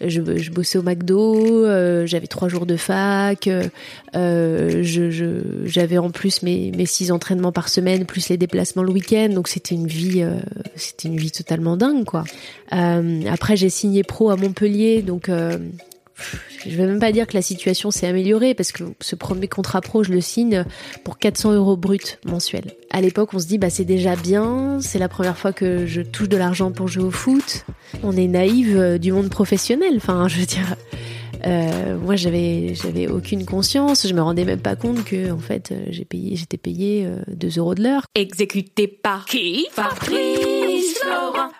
Je, je bossais au McDo, euh, j'avais trois jours de fac, euh, je, j'avais en plus mes, mes six entraînements par semaine, plus les déplacements le week-end, donc c'était une vie, euh, c'était une vie totalement dingue, quoi. Euh, après, j'ai signé pro à Montpellier, donc euh, je vais même pas dire que la situation s'est améliorée parce que ce premier contrat pro, je le signe pour 400 euros brut mensuels. À l'époque, on se dit bah c'est déjà bien, c'est la première fois que je touche de l'argent pour jouer au foot. On est naïve euh, du monde professionnel. Enfin, je veux dire, euh, moi j'avais j'avais aucune conscience, je me rendais même pas compte que en fait euh, j'ai payé j'étais payé euh, 2 euros de l'heure. Exécuté par qui? Fabrice Florent.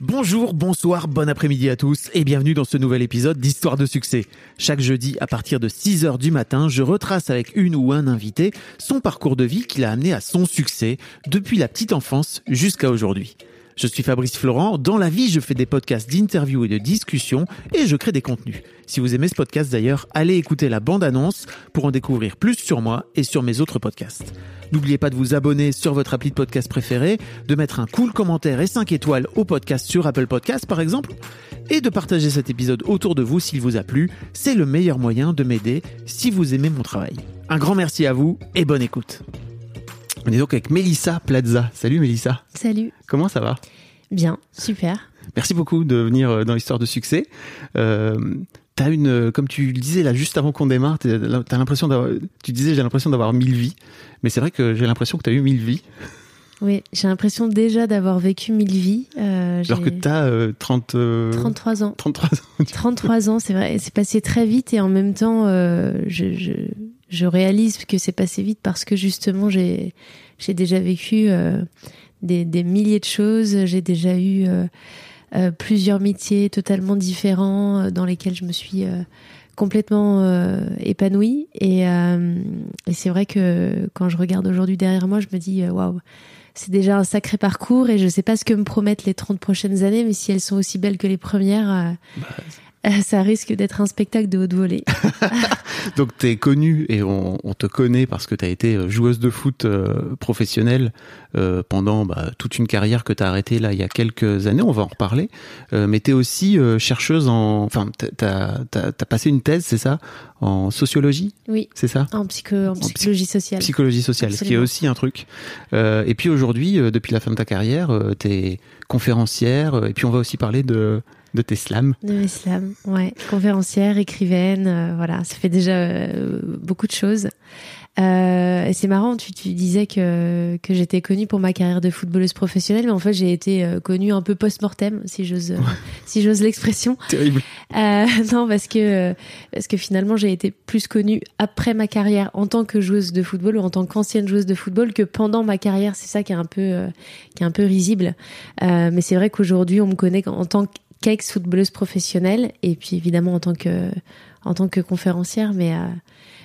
Bonjour, bonsoir, bon après-midi à tous et bienvenue dans ce nouvel épisode d'Histoire de succès. Chaque jeudi à partir de 6h du matin, je retrace avec une ou un invité son parcours de vie qui l'a amené à son succès depuis la petite enfance jusqu'à aujourd'hui. Je suis Fabrice Florent, dans la vie je fais des podcasts d'interviews et de discussions et je crée des contenus. Si vous aimez ce podcast d'ailleurs, allez écouter la bande-annonce pour en découvrir plus sur moi et sur mes autres podcasts. N'oubliez pas de vous abonner sur votre appli de podcast préféré, de mettre un cool commentaire et 5 étoiles au podcast sur Apple Podcasts par exemple, et de partager cet épisode autour de vous s'il vous a plu. C'est le meilleur moyen de m'aider si vous aimez mon travail. Un grand merci à vous et bonne écoute. On est donc avec Mélissa Plaza. Salut Mélissa. Salut. Comment ça va? Bien, super. Merci beaucoup de venir euh, dans l'histoire de succès. Euh, T'as une, euh, comme tu le disais là juste avant qu'on démarre, t'as l'impression d'avoir, tu disais j'ai l'impression d'avoir mille vies, mais c'est vrai que j'ai l'impression que t'as eu mille vies, Oui, j'ai l'impression déjà d'avoir vécu mille vies. Euh, alors que t'as euh, 30, euh, 33 ans. 33 ans. 33 ans, c'est vrai. C'est passé très vite et en même temps, euh, je, je, je réalise que c'est passé vite parce que justement, j'ai j'ai déjà vécu euh, des, des milliers de choses. J'ai déjà eu euh, euh, plusieurs métiers totalement différents euh, dans lesquels je me suis euh, complètement euh, épanouie. Et, euh, et c'est vrai que quand je regarde aujourd'hui derrière moi, je me dis euh, waouh. C'est déjà un sacré parcours et je sais pas ce que me promettent les 30 prochaines années, mais si elles sont aussi belles que les premières, euh, euh, ça risque d'être un spectacle de haute volée. Donc t'es connue et on, on te connaît parce que t'as été euh, joueuse de foot euh, professionnelle euh, pendant bah, toute une carrière que t'as arrêtée là il y a quelques années. On va en reparler. Euh, mais t'es aussi euh, chercheuse en, enfin t'as t'as t'as passé une thèse, c'est ça, en sociologie, Oui, c'est ça? En, psycho, en psy- psychologie sociale. Psychologie sociale, ce qui est aussi un truc. Euh, et puis aujourd'hui, euh, depuis la fin de ta carrière, euh, t'es conférencière. euh, et puis on va aussi parler de de tes slams. De l'islam, ouais. Conférencière, écrivaine, euh, voilà, ça fait déjà euh, beaucoup de choses. Euh, et c'est marrant, tu, tu disais que, que j'étais connue pour ma carrière de footballeuse professionnelle, mais en fait j'ai été euh, connue un peu post-mortem, si j'ose si j'ose l'expression. Terrible. Euh, non, parce que parce que finalement j'ai été plus connue après ma carrière en tant que joueuse de football ou en tant qu'ancienne joueuse de football que pendant ma carrière. C'est ça qui est un peu euh, qui est un peu risible. Euh, mais c'est vrai qu'aujourd'hui on me connaît en tant qu'ex footballeuse professionnelle et puis évidemment en tant que en tant que conférencière. Mais euh,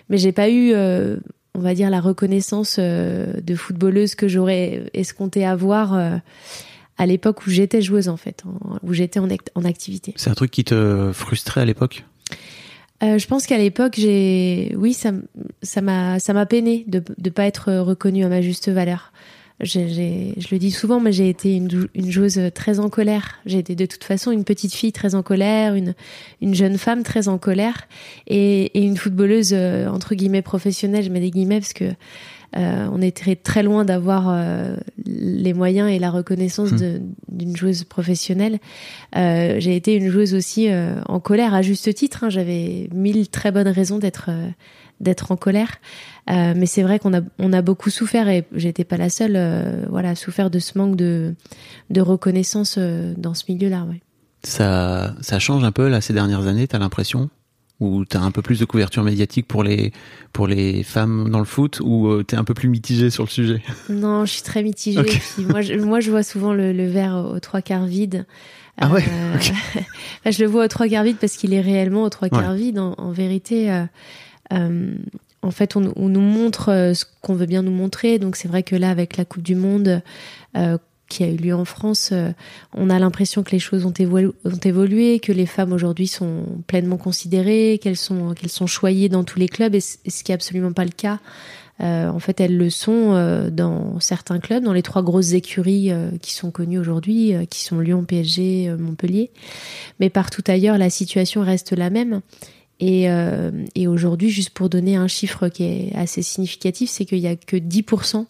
mais j'ai pas eu euh, on va dire la reconnaissance euh, de footballeuse que j'aurais escompté avoir euh, à l'époque où j'étais joueuse en fait, en- où j'étais en, act- en activité. C'est un truc qui te frustrait à l'époque? Euh, je pense qu'à l'époque, j'ai, oui, ça, ça m'a, ça m'a peiné de de pas être reconnue à ma juste valeur. J'ai, j'ai- je le dis souvent, mais j'ai été une, jou- une joueuse très en colère. J'ai été de toute façon une petite fille très en colère, une, une jeune femme très en colère, et, et une footballeuse euh, entre guillemets professionnelle. Je mets des guillemets parce que euh, on est très, très loin d'avoir euh, les moyens et la reconnaissance de- d'une joueuse professionnelle. Euh, j'ai été une joueuse aussi euh, en colère à juste titre. hein. J'avais mille très bonnes raisons d'être euh, d'être en colère. Euh, mais c'est vrai qu'on a on a beaucoup souffert et j'étais pas la seule. euh, voilà, à souffert de ce manque de de reconnaissance euh, dans ce milieu-là. Ouais. Ça, ça change un peu là ces dernières années. T'as l'impression? Ou t'as un peu plus de couverture médiatique pour les pour les femmes dans le foot? Ou euh, t'es un peu plus mitigé sur le sujet? Non, je suis très mitigée. Ok. Puis moi, je, moi, je vois souvent le, le verre aux trois quarts vide. Ah ouais? Enfin, je le vois aux trois quarts vide parce qu'il est réellement aux trois quarts vide. En, en vérité, en fait, on, nous montre euh, ce qu'on veut bien nous montrer. Donc, c'est vrai que là, avec la Coupe du Monde euh, qui a eu lieu en France, euh, on a l'impression que les choses ont, évolu- ont évolué, que les femmes aujourd'hui sont pleinement considérées, qu'elles sont, choyées dans tous les clubs, et, ce qui est absolument pas le cas. Euh, en fait, elles le sont euh, dans certains clubs, dans les trois grosses écuries euh, qui sont connues aujourd'hui, euh, qui sont Lyon, PSG, euh, Montpellier. Mais partout ailleurs, la situation reste la même. Et, euh, et aujourd'hui, juste pour donner un chiffre qui est assez significatif, c'est qu'il y a que 10%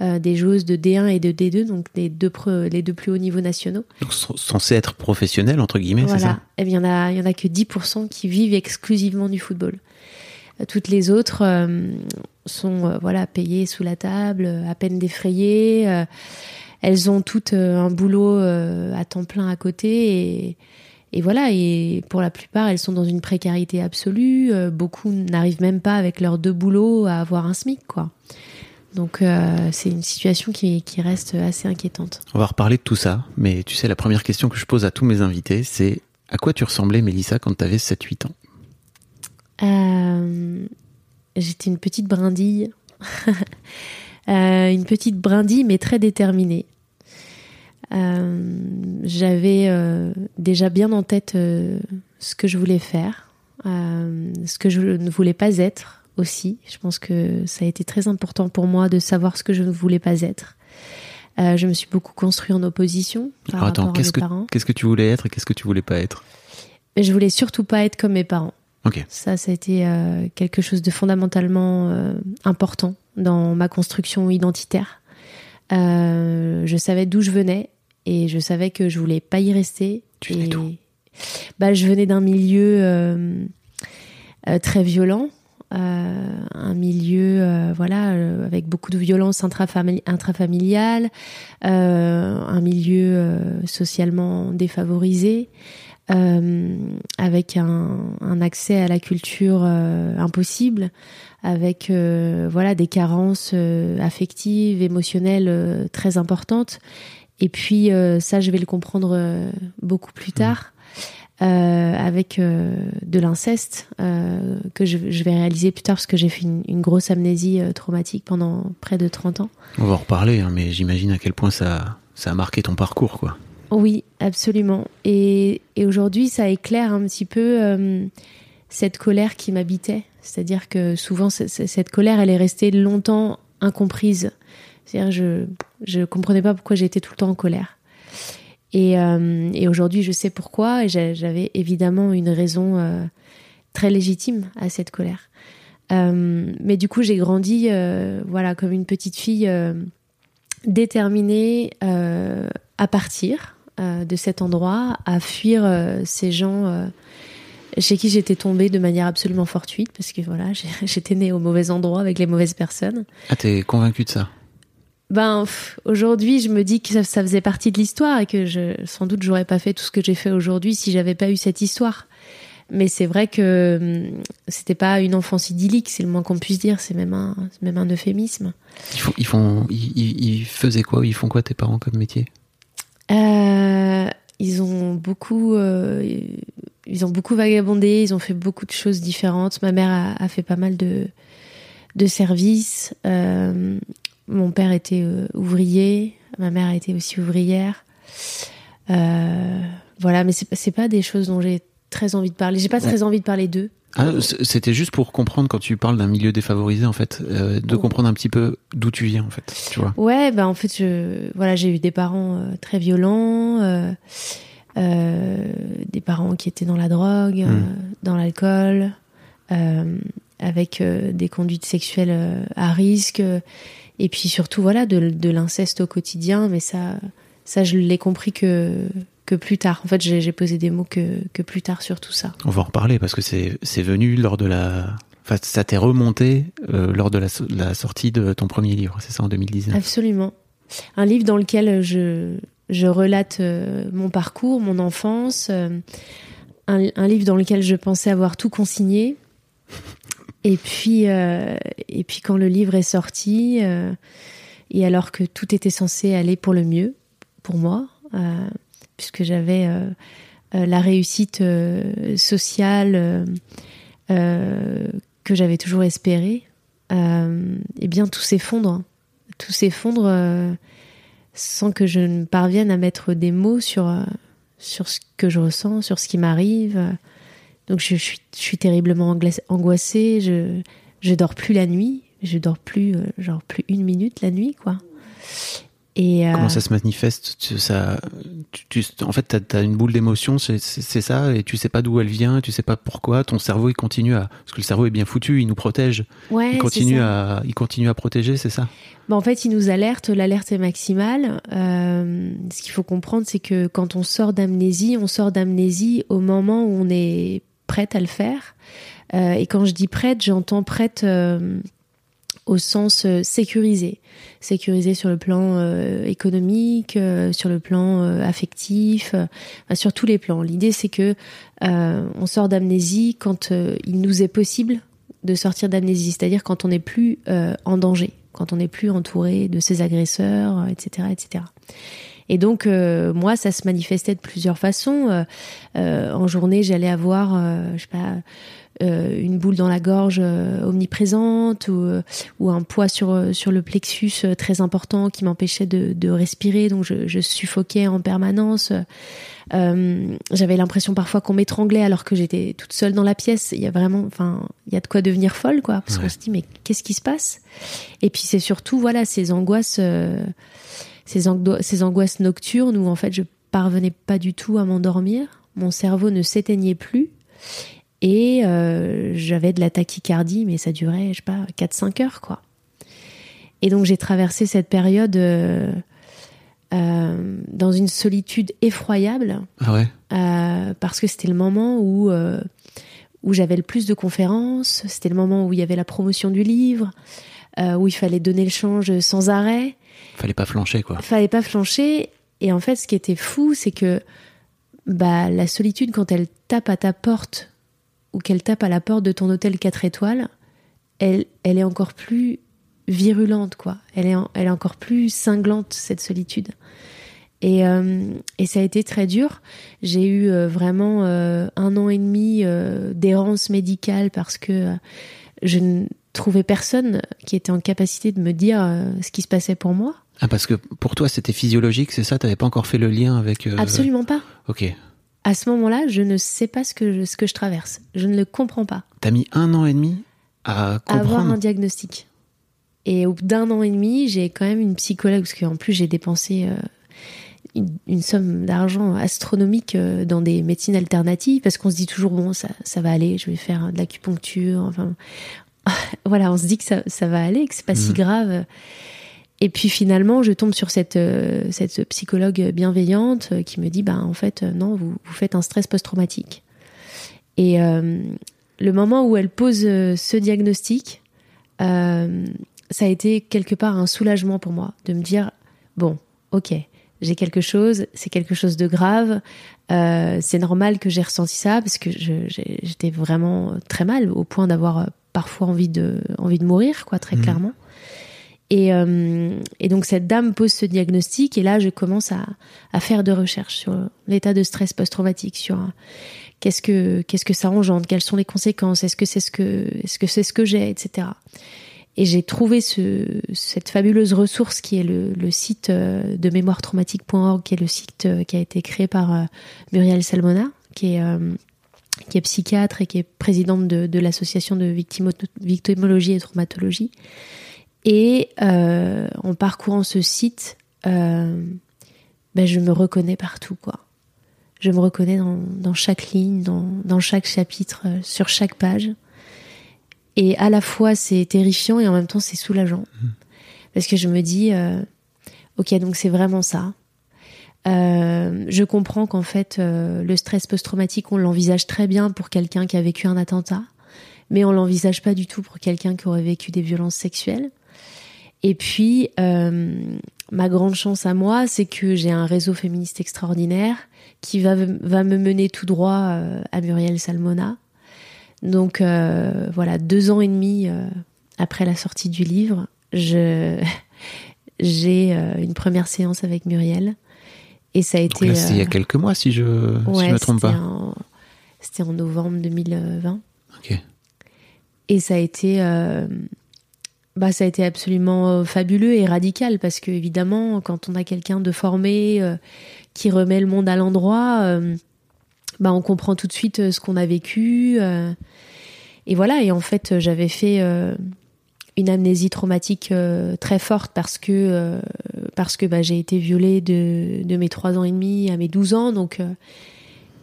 euh, des joueuses de D1 et de D2, donc les deux, les deux plus hauts niveaux nationaux. Donc c- censé être professionnel entre guillemets, c'est ça? Eh bien, il y en a, il y en a que 10% qui vivent exclusivement du football. Euh, Toutes les autres euh, sont euh, voilà payées sous la table, à peine défrayées. euh, elles ont toutes un boulot à temps plein à côté et, et voilà. Et pour la plupart, elles sont dans une précarité absolue. Euh, beaucoup n'arrivent même pas avec leurs deux boulots à avoir un SMIC, quoi. Donc euh, c'est une situation qui, qui reste assez inquiétante. On va reparler de tout ça, mais tu sais, la première question que je pose à tous mes invités, c'est à quoi tu ressemblais, Mélissa, quand tu avais 7-8 ans? Euh, J'étais une petite brindille. Euh, une petite brindille, mais très déterminée. Euh, J'avais euh, déjà bien en tête euh, ce que je voulais faire, ce que je ne voulais pas être aussi. Je pense que ça a été très important pour moi de savoir ce que je ne voulais pas être. Euh, je me suis beaucoup construit en opposition par attends, qu'est-ce que, parents. qu'est-ce que tu voulais être et qu'est-ce que tu voulais pas être? Je voulais surtout pas être comme mes parents. Ça, ça a été euh, quelque chose de fondamentalement euh, important dans ma construction identitaire. Je savais d'où je venais et je savais que je voulais pas y rester. Tu et... bah, Je venais d'un milieu euh, euh, très violent. euh, un milieu voilà avec beaucoup de violence intrafamili- intrafamiliale, un milieu socialement défavorisé, avec un, un accès à la culture impossible, avec voilà des carences affectives, émotionnelles très importantes. Et puis euh, ça, je vais le comprendre euh, beaucoup plus tard. euh, avec euh, de l'inceste euh, que je, je vais réaliser plus tard parce que j'ai fait une, une grosse amnésie traumatique pendant près de 30 ans. On va en reparler, hein, mais j'imagine à quel point ça, ça a marqué ton parcours, quoi. Oui, absolument. Et, et aujourd'hui, ça éclaire un petit peu cette colère qui m'habitait. C'est-à-dire que souvent, cette colère, elle est restée longtemps incomprise. C'est-à-dire, je je comprenais pas pourquoi j'étais tout le temps en colère. Et, euh, et aujourd'hui, je sais pourquoi. Et j'a- j'avais évidemment une raison euh, très légitime à cette colère. Euh, mais du coup, j'ai grandi, voilà, comme une petite fille déterminée à partir de cet endroit, à fuir ces gens chez qui j'étais tombée de manière absolument fortuite, parce que voilà, j'étais née au mauvais endroit avec les mauvaises personnes. Ah, t'es convaincu de ça? Ben aujourd'hui, je me dis que ça, ça faisait partie de l'histoire et que je, sans doute j'aurais pas fait tout ce que j'ai fait aujourd'hui si j'avais pas eu cette histoire. Mais c'est vrai que hum, c'était pas une enfance idyllique, c'est le moins qu'on puisse dire. C'est même un, c'est même un euphémisme. ils font, ils, font, ils, ils- ils faisaient quoi? Ils font quoi tes parents comme métier? Euh, ils ont beaucoup, euh, ils ont beaucoup vagabondé. Ils ont fait beaucoup de choses différentes. Ma mère a, a fait pas mal de de services. Euh, mon père était euh, ouvrier. Ma mère a été aussi ouvrière. Euh, voilà, mais c'est pas- des choses dont j'ai très envie de parler. J'ai pas très envie de parler d'eux. Ah, C'était juste pour comprendre quand tu parles d'un milieu défavorisé, en fait, euh, de Oh. comprendre un petit peu d'où tu viens, en fait. Tu vois Ouais, bah en fait, je, voilà, j'ai eu des parents euh, très violents, euh, des parents qui étaient dans la drogue, euh, dans l'alcool, avec des conduites sexuelles à risque, et puis surtout, voilà, de, de l'inceste au quotidien. Mais ça, ça, je l'ai compris que que plus tard. En fait, j'ai posé des mots que que plus tard sur tout ça. On va en reparler parce que c'est c'est venu lors de la. Enfin, ça t'est remonté euh, lors de la, so- la sortie de ton premier livre, c'est ça, en 2019 Absolument. Un livre dans lequel je, je relate euh, mon parcours, mon enfance. euh, un, un livre dans lequel je pensais avoir tout consigné. Et puis, euh, et puis quand le livre est sorti, euh, et alors que tout était censé aller pour le mieux, pour moi, euh, puisque j'avais la réussite sociale que j'avais toujours espérée, eh bien tout s'effondre. Tout s'effondre sans que je ne parvienne à mettre des mots sur, sur ce que je ressens, sur ce qui m'arrive. Donc je, je suis, je suis terriblement angoissée, je, je dors plus la nuit, je dors plus, euh, genre plus une minute la nuit, quoi. Et, euh, Comment ça se manifeste? Tu, ça, tu, tu- En fait, t'as as une boule d'émotion, c'est ça, et tu sais pas d'où elle vient, tu sais pas pourquoi. Ton cerveau, il continue à, parce que le cerveau est bien foutu, il nous protège, ouais, il continue à, il continue à protéger, c'est ça? Bah, en fait, il nous alerte, l'alerte est maximale. Euh, ce qu'il faut comprendre, c'est que quand on sort d'amnésie, on sort d'amnésie au moment où on est prête à le faire. Euh, et quand je dis prête, j'entends prête euh, au sens euh, sécurisé. Sécurisé sur le plan économique, sur le plan affectif, sur tous les plans. L'idée, c'est que on sort d'amnésie quand il nous est possible de sortir d'amnésie, c'est-à-dire quand on n'est plus en danger, quand on n'est plus entouré de ses agresseurs, etc., etc. Et donc euh, moi, ça se manifestait de plusieurs façons. Euh, euh, en journée, j'allais avoir, je sais pas, une boule dans la gorge omniprésente ou, ou un poids sur sur le plexus très important qui m'empêchait de, de respirer, donc je, je suffoquais en permanence. Euh, J'avais l'impression parfois qu'on m'étranglait alors que j'étais toute seule dans la pièce. Il y a vraiment, enfin, il y a de quoi devenir folle, quoi, parce Ouais. qu'on se dit mais qu'est-ce qui se passe? Et puis c'est surtout voilà ces angoisses, euh, ces, angoisses nocturnes où en fait je parvenais pas du tout à m'endormir. Mon cerveau ne s'éteignait plus. Et euh, j'avais de la tachycardie, mais ça durait, je sais pas, 4-5 heures, quoi. Et donc j'ai traversé cette période euh, euh, dans une solitude effroyable, Ah ouais? euh, parce que c'était le moment où, où j'avais le plus de conférences, c'était le moment où il y avait la promotion du livre, où il fallait donner le change sans arrêt Fallait pas flancher, quoi. fallait pas flancher. Et en fait, ce qui était fou, c'est que bah, la solitude, quand elle tape à ta porte ou qu'elle tape à la porte de ton hôtel 4 étoiles, elle, elle est encore plus virulente, quoi. Elle est, en- elle est encore plus cinglante, cette solitude. Et, euh, et ça a été très dur. J'ai eu euh, vraiment euh, un an et demi euh, d'errance médicale parce que euh, je ne trouvais personne qui était en capacité de me dire euh, ce qui se passait pour moi. Ah, parce que pour toi, c'était physiologique, c'est ça? T'avais pas encore fait le lien avec. euh, Absolument pas. Ok. À ce moment-là, je ne sais pas ce que je, ce que je traverse. Je ne le comprends pas. T'as mis un an et demi à À comprendre. avoir un diagnostic. Et au bout d'un an et demi, j'ai quand même une psychologue, parce qu'en plus, j'ai dépensé euh, une, une somme d'argent astronomique euh, dans des médecines alternatives, parce qu'on se dit toujours, bon, ça, ça va aller, je vais faire de l'acupuncture, enfin. voilà, on se dit que ça, ça va aller, que c'est pas si Mhm. grave. Et puis finalement, je tombe sur cette, euh, cette psychologue bienveillante euh, qui me dit, bah, en fait, euh, non, vous, vous faites un stress post-traumatique. Et euh, le moment où elle pose ce diagnostic, euh, ça a été quelque part un soulagement pour moi de me dire bon, ok, j'ai quelque chose, c'est quelque chose de grave, euh, c'est normal que j'ai ressenti ça parce que j'étais vraiment très mal au point d'avoir euh, parfois envie de envie de mourir, quoi, très Mhm. clairement. Et, euh, et donc cette dame pose ce diagnostic et là je commence à, à faire de recherches sur l'état de stress post-traumatique, sur euh, qu'est-ce que qu'est-ce que ça engendre, quelles sont les conséquences, est-ce que c'est ce que est-ce que c'est ce que j'ai, etc. Et j'ai trouvé ce, cette fabuleuse ressource qui est le, site euh, de mémoiretraumatique.org, qui est le site euh, qui a été créé par euh, Muriel Salmona, qui est, psychiatre et qui est présidente de, l'association de victimo- victimologie et traumatologie. Et en parcourant ce site, ben, je me reconnais partout, quoi. Je me reconnais dans, chaque ligne, dans, chaque chapitre, sur chaque page. Et à la fois, c'est terrifiant et en même temps, c'est soulageant. Parce que je me dis, euh, ok, donc c'est vraiment ça. Euh, je comprends qu'en fait, euh, le stress post-traumatique, on l'envisage très bien pour quelqu'un qui a vécu un attentat, mais on l'envisage pas du tout pour quelqu'un qui aurait vécu des violences sexuelles. Et puis, ma grande chance à moi, c'est que j'ai un réseau féministe extraordinaire qui va, va me mener tout droit à Muriel Salmona. Donc euh, voilà, deux ans et demi euh, après la sortie du livre, j'ai euh, une première séance avec Muriel et ça a Donc été. c'est il y a quelques mois, si je ouais, je me trompe c'était pas. C'était en novembre 2020. Ok. Et ça a été, bah, ça a été absolument fabuleux et radical parce que évidemment, quand on a quelqu'un de formé euh, qui remet le monde à l'endroit, euh, bah, on comprend tout de suite ce qu'on a vécu. euh, et voilà. Et en fait, j'avais fait euh, une amnésie traumatique euh, très forte parce que euh, parce que bah, j'ai été violée de, de mes 3 ans et demi à mes 12 ans, donc euh,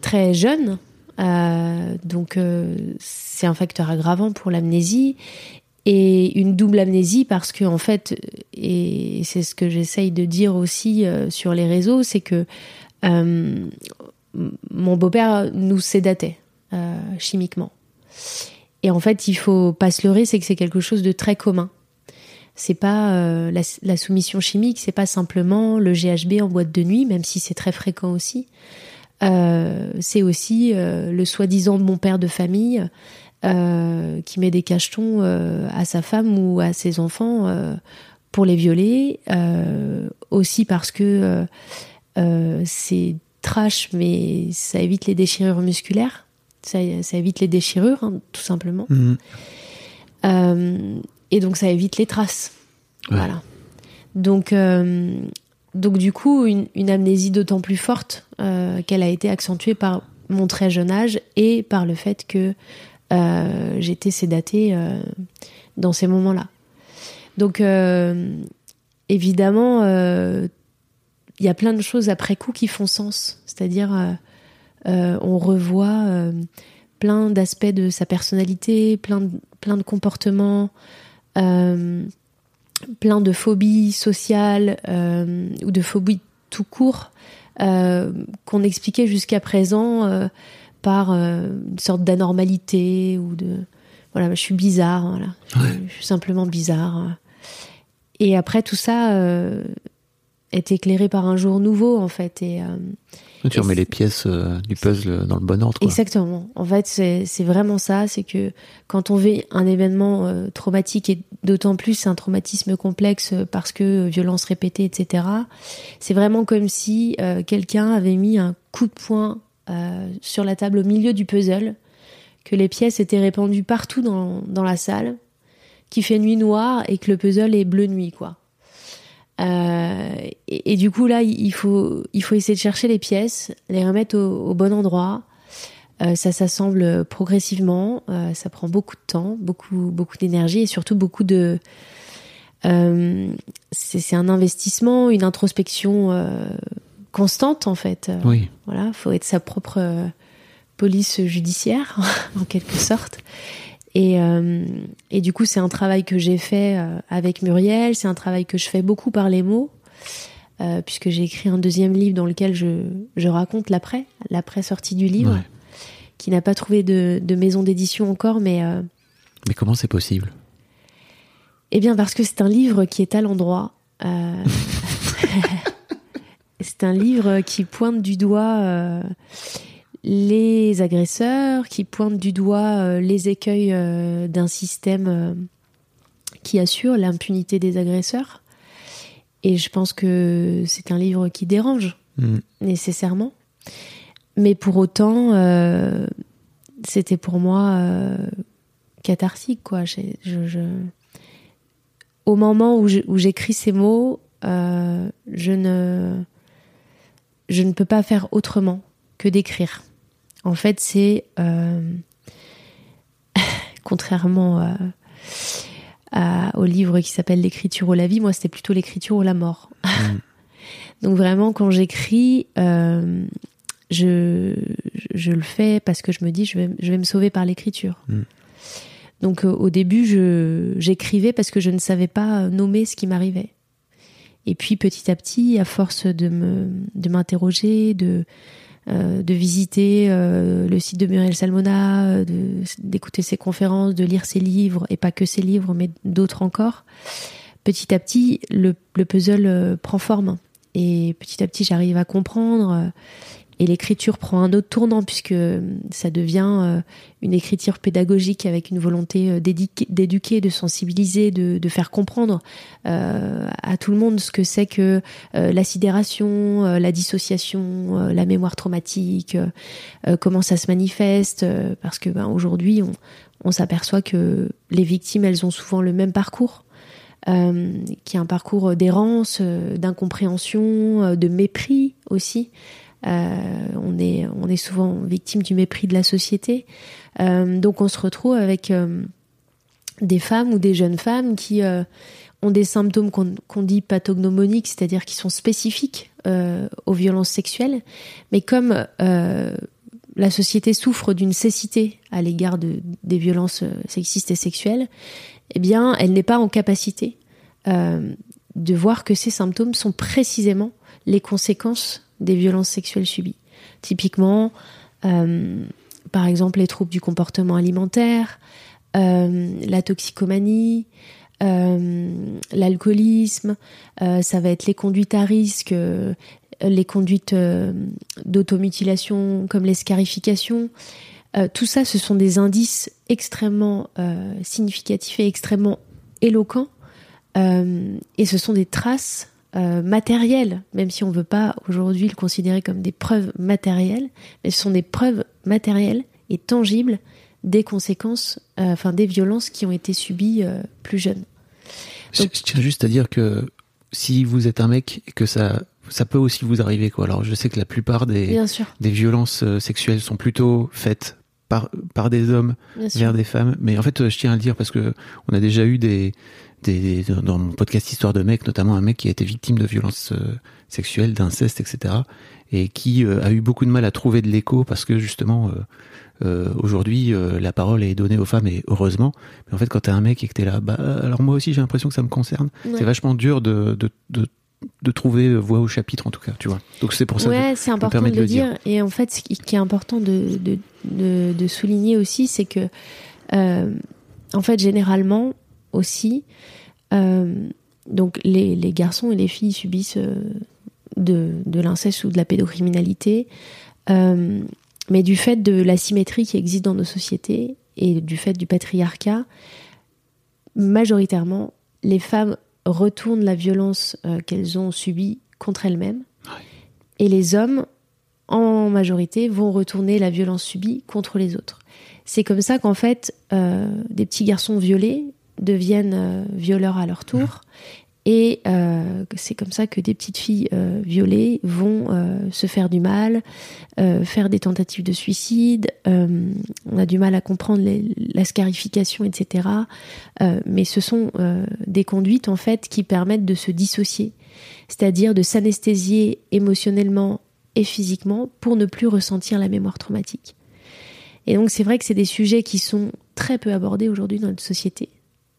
très jeune. Euh, donc euh, c'est un facteur aggravant pour l'amnésie et une double amnésie parce que en fait et c'est ce que j'essaye de dire aussi euh, sur les réseaux c'est que euh, mon beau-père nous sédatait euh, chimiquement et en fait il faut pas se leurrer c'est que c'est quelque chose de très commun c'est pas euh, la, soumission chimique c'est pas simplement le GHB en boîte de nuit même si c'est très fréquent aussi euh, c'est aussi euh, le soi-disant bon père de famille qui met des cachetons à sa femme ou à ses enfants pour les violer. aussi parce que c'est trash, mais ça évite les déchirures musculaires. Ça, ça évite les déchirures, hein, tout simplement. Mhm. Euh, et donc ça évite les traces. Ouais. Voilà. Donc, euh, donc du coup, une, une amnésie d'autant plus forte euh, qu'elle a été accentuée par mon très jeune âge et par le fait que j'étais sédatée dans ces moments-là. Donc, évidemment, il y a plein de choses après coup qui font sens. C'est-à-dire, on revoit euh, plein d'aspects de sa personnalité, plein de, plein de comportements, euh, plein de phobies sociales euh, ou de phobies tout court euh, qu'on expliquait jusqu'à présent euh, par euh, une sorte d'anormalité ou de voilà je suis bizarre voilà. Je, Ouais. je suis simplement bizarre. Et après tout ça euh, est éclairé par un jour nouveau en fait. Et euh, Tu Et remets les pièces euh, du puzzle dans le bon ordre. Quoi. Exactement. En fait, c'est vraiment ça. C'est que quand on vit un événement euh, traumatique, et d'autant plus c'est un traumatisme complexe euh, parce que euh, violence répétée, etc., c'est vraiment comme si quelqu'un avait mis un coup de poing sur la table au milieu du puzzle, que les pièces étaient répandues partout dans, dans la salle, qu'il fait nuit noire et que le puzzle est bleu nuit, quoi. Euh, et, et du coup là, il faut il faut essayer de chercher les pièces, les remettre au, au bon endroit. Euh, ça s'assemble progressivement, euh, ça prend beaucoup de temps, beaucoup beaucoup d'énergie et surtout beaucoup de c'est un investissement, une introspection constante en fait. Oui. Voilà, faut être sa propre police judiciaire en quelque sorte. Et, euh, et du coup, c'est un travail que j'ai fait euh, avec Muriel. C'est un travail que je fais beaucoup par les mots, euh, puisque j'ai écrit un deuxième livre dans lequel je, je raconte l'après, l'après sortie du livre, Ouais. qui n'a pas trouvé de, de maison d'édition encore, mais euh, Mais comment c'est possible? Eh bien parce que c'est un livre qui est à l'endroit. C'est un livre qui pointe du doigt les agresseurs, qui pointe du doigt euh, les écueils euh, d'un système euh, qui assure l'impunité des agresseurs. Et je pense que c'est un livre qui dérange Mhm. nécessairement. Mais pour autant, euh, c'était pour moi euh, cathartique, quoi. J'ai- je- je- Au moment où j'écris ces mots, euh, je ne je ne peux pas faire autrement que d'écrire. En fait, c'est euh, contrairement euh, à- au livre qui s'appelle L'écriture ou la vie, moi c'était plutôt l'écriture ou la mort. Donc vraiment, quand j'écris, euh, je, je le fais parce que je me dis je vais, je vais me sauver par l'écriture. Mm. Donc euh, au début, j'écrivais parce que je ne savais pas nommer ce qui m'arrivait. Et puis petit à petit, à force de m'interroger, de euh, de visiter euh, le site de Muriel Salmona, euh, d'écouter ses conférences, de lire ses livres et pas que ses livres, mais d'autres encore, petit à petit, le, le puzzle prend forme. Et petit à petit, j'arrive à comprendre. Et l'écriture prend un autre tournant puisque euh, ça devient euh, une écriture pédagogique avec une volonté euh, d'éduquer, de sensibiliser, de, faire comprendre à tout le monde ce que c'est que euh, la sidération, la dissociation, la mémoire traumatique, comment ça se manifeste. parce que ben, aujourd'hui, on, s'aperçoit que les victimes, elles ont souvent le même parcours. qui est un parcours d'errance, d'incompréhension, de mépris aussi. Euh, on, est, souvent victime du mépris de la société. Euh, donc on se retrouve avec euh, des femmes ou des jeunes femmes qui ont des symptômes qu'on dit pathognomoniques, c'est-à-dire qui sont spécifiques aux violences sexuelles. Mais comme la société souffre d'une cécité à l'égard de, des violences sexistes et sexuelles, eh elle n'est pas en capacité de voir que ces symptômes sont précisément les conséquences des violences sexuelles subies. Typiquement, euh, par exemple, les troubles du comportement alimentaire, euh, la toxicomanie, euh, l'alcoolisme, ça va être les conduites à risque, les conduites d'automutilation comme les scarifications. Tout ça, ce sont des indices extrêmement significatifs et extrêmement éloquents. Et ce sont des traces euh, matérielles, même si on ne veut pas aujourd'hui le considérer comme des preuves matérielles, mais ce sont des preuves matérielles et tangibles des conséquences, euh, enfin des violences qui ont été subies euh, plus jeunes. Je, je tiens juste à dire que si vous êtes un mec et que ça, ça peut aussi vous arriver, quoi. Alors, je sais que la plupart des, des violences sexuelles sont plutôt faites par, par des hommes vers des femmes. Mais en fait, je tiens à le dire parce que on a déjà eu des, des dans mon podcast Histoire de mec, notamment un mec qui a été victime de violences euh, sexuelles, d'inceste, etc. Et qui euh, a eu beaucoup de mal à trouver de l'écho parce que justement, euh, aujourd'hui, la parole est donnée aux femmes et heureusement. Mais en fait, quand t'es un mec et que t'es là, bah, alors moi aussi, j'ai l'impression que ça me concerne. Ouais. C'est vachement dur de, de, de, de trouver voix au chapitre, en tout cas, tu vois. Donc c'est pour ça. que- Ouais, c'est important permet de de le dire. dire. Et en fait, ce qui est important de, de, de, de souligner aussi, c'est que, euh, en fait, généralement aussi, euh, donc les, les garçons et les filles subissent euh, de, de l'inceste ou de la pédocriminalité, euh, mais du fait de l'asymétrie qui existe dans nos sociétés et du fait du patriarcat, majoritairement, les femmes retournent la violence euh, qu'elles ont subie contre elles-mêmes. Et les hommes, en majorité, vont retourner la violence subie contre les autres. C'est comme ça qu'en fait, euh, des petits garçons violés deviennent euh, violeurs à leur tour. Et euh, c'est comme ça que des petites filles euh, violées vont euh, se faire du mal, faire des tentatives de suicide. On a du mal à comprendre les- la scarification, etc. Mais ce sont des conduites en fait qui permettent de se dissocier, c'est-à-dire de s'anesthésier émotionnellement et physiquement pour ne plus ressentir la mémoire traumatique. Et donc c'est vrai que c'est des sujets qui sont très peu abordés aujourd'hui dans notre société.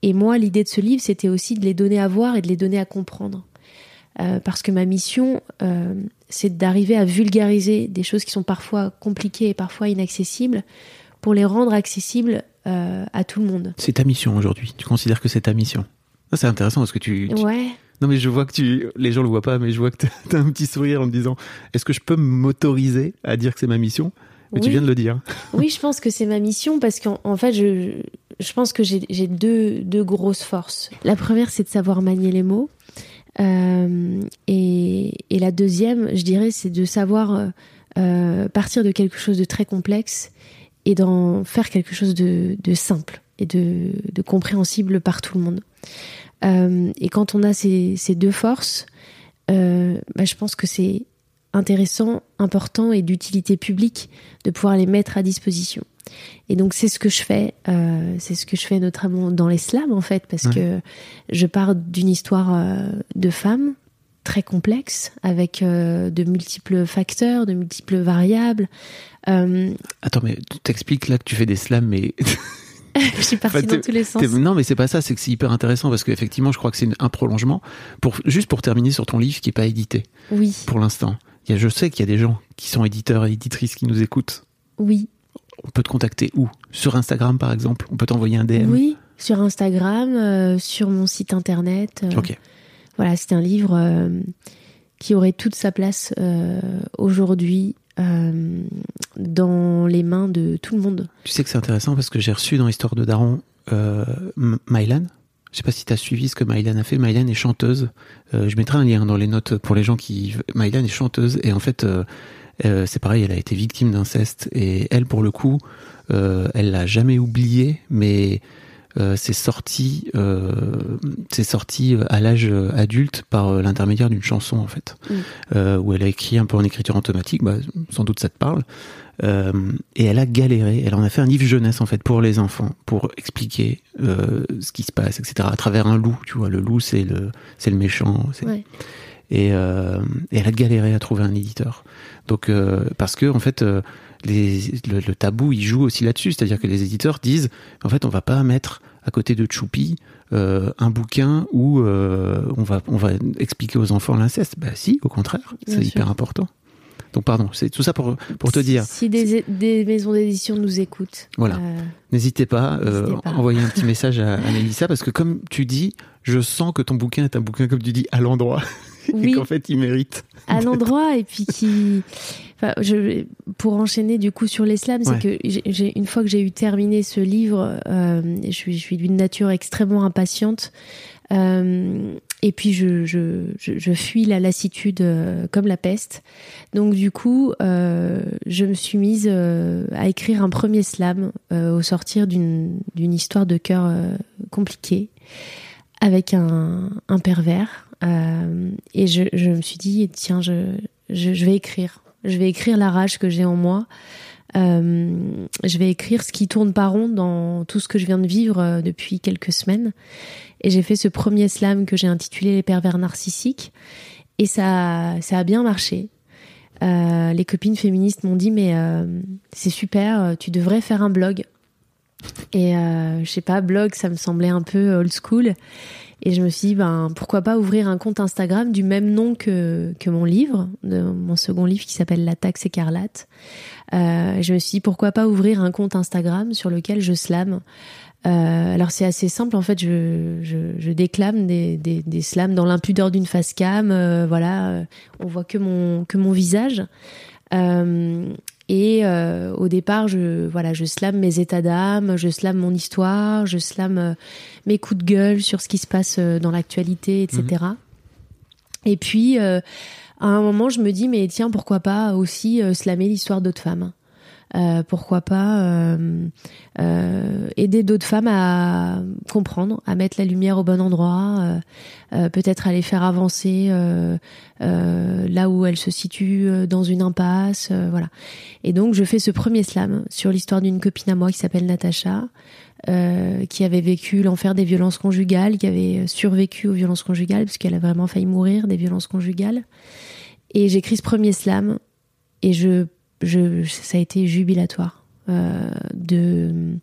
Et moi, l'idée de ce livre, c'était aussi de les donner à voir et de les donner à comprendre. Euh, parce que ma mission, euh, c'est d'arriver à vulgariser des choses qui sont parfois compliquées et parfois inaccessibles pour les rendre accessibles euh, à tout le monde. C'est ta mission aujourd'hui. Tu considères que c'est ta mission. C'est intéressant parce que tu, tu- Ouais, Non, mais je vois que tu. Les gens le voient pas, mais je vois que t'as t'as un petit sourire en me disant Est-ce que je peux m'autoriser à dire que c'est ma mission? Mais tu viens de le dire. oui, je pense que c'est ma mission parce qu'en en fait, je, je pense que j'ai deux, grosses forces. La première, c'est de savoir manier les mots. Euh, et, la deuxième, je dirais, c'est de savoir euh, euh, partir de quelque chose de très complexe et d'en faire quelque chose de, simple et de, compréhensible par tout le monde. Et quand on a ces, deux forces, bah, je pense que c'est intéressant, important et d'utilité publique de pouvoir les mettre à disposition. Et donc c'est ce que je fais, euh, c'est ce que je fais notamment dans les slams en fait, parce Ouais. que je pars d'une histoire euh, de femmes très complexe, avec euh, de multiples facteurs, de multiples variables. Attends, mais tu t'expliques là que tu fais des slams, mais. je suis partie Enfin, dans tous les sens. non, mais c'est pas ça, c'est que c'est hyper intéressant parce qu'effectivement, je crois que c'est un prolongement. Pour, juste pour terminer sur ton livre qui est pas édité Oui, pour l'instant. Il y a- Je sais qu'il y a des gens qui sont éditeurs et éditrices qui nous écoutent. oui, On peut te contacter où? Sur Instagram par exemple? On peut t'envoyer un DM oui. Sur Instagram, euh, sur mon site internet. euh, Ok. Voilà, c'est un livre euh, qui aurait toute sa place aujourd'hui dans les mains de tout le monde. Tu sais que c'est intéressant parce que j'ai reçu dans l'histoire de Daron Mylan. Je sais pas si tu as suivi ce que Mylan a fait. Mylan est chanteuse. Euh, je mettrai un lien dans les notes pour les gens qui. Mylan est chanteuse et en fait, euh, euh, c'est pareil, elle a été victime d'inceste et elle, pour le coup, euh, elle l'a jamais oublié, mais c'est sorti, c'est sorti à l'âge adulte par l'intermédiaire d'une chanson en fait, Mm. où elle a écrit un peu en écriture automatique. Bah, sans doute ça te parle. Euh, et elle a galéré. Elle en a fait un livre jeunesse en fait pour les enfants, pour expliquer euh, ce qui se passe, etc. À travers un loup, tu vois. Le loup, c'est le, c'est le méchant. c'est- Ouais. Et, euh, et elle a galéré à trouver un éditeur. Donc parce que en fait, les, le, le tabou, il joue aussi là-dessus. C'est-à-dire que les éditeurs disent, en fait, on va pas mettre à côté de Choupi euh, un bouquin où euh, on va on va expliquer aux enfants l'inceste. Bah si, au contraire, c'est hyper important. Donc pardon, c'est tout ça pour pour te dire. Si des, des maisons d'édition nous écoutent. Voilà. euh, N'hésitez pas, euh, pas. envoyez un petit message à, à Mélissa parce que comme tu dis, je sens que ton bouquin est un bouquin comme tu dis à l'endroit et qu'en fait il mérite. à l'endroit et puis qui enfin, je, pour enchaîner du coup sur l'islam c'est Ouais. que j'ai une fois que j'ai eu terminé ce livre euh, je suis je suis d'une nature extrêmement impatiente euh, et puis je, fuis la lassitude euh, comme la peste donc du coup euh, je me suis mise euh, à écrire un premier slam au sortir d'une histoire de cœur compliquée avec un, pervers et je, me suis dit, tiens, je, je, vais écrire. Je vais écrire la rage que j'ai en moi. Je vais écrire ce qui tourne pas rond dans tout ce que je viens de vivre depuis quelques semaines. Et j'ai fait ce premier slam que j'ai intitulé Les pervers narcissiques. Et ça, ça a bien marché. Euh, les copines féministes m'ont dit, mais euh, c'est super, euh, tu devrais faire un blog. Et euh, je sais pas, blog, ça me semblait un peu old school. Et je me suis dit, ben, pourquoi pas ouvrir un compte Instagram du même nom que, que mon livre, mon second livre qui s'appelle La taxe écarlate. Euh, je me suis dit, pourquoi pas ouvrir un compte Instagram sur lequel je slame. Euh, alors c'est assez simple, en fait, je, je, déclame des, des, des slams dans l'impudeur d'une face cam. euh, voilà, on voit que mon, que mon visage. Et euh, au départ, je voilà, je slame mes états d'âme, je slame mon histoire, je slame euh, mes coups de gueule sur ce qui se passe euh, dans l'actualité, etc. Et puis, euh, à un moment, je me dis, mais tiens, pourquoi pas aussi slammer l'histoire d'autres femmes? Euh, Pourquoi pas euh, euh, aider d'autres femmes à comprendre, à mettre la lumière au bon endroit, euh, euh, peut-être à les faire avancer là où elles se situent dans une impasse, voilà. Et donc, je fais ce premier slam sur l'histoire d'une copine à moi qui s'appelle Natacha, qui avait vécu l'enfer des violences conjugales, qui avait survécu aux violences conjugales, parce qu'elle a vraiment failli mourir des violences conjugales. Et j'écris ce premier slam, et je, ça a été jubilatoire euh, de,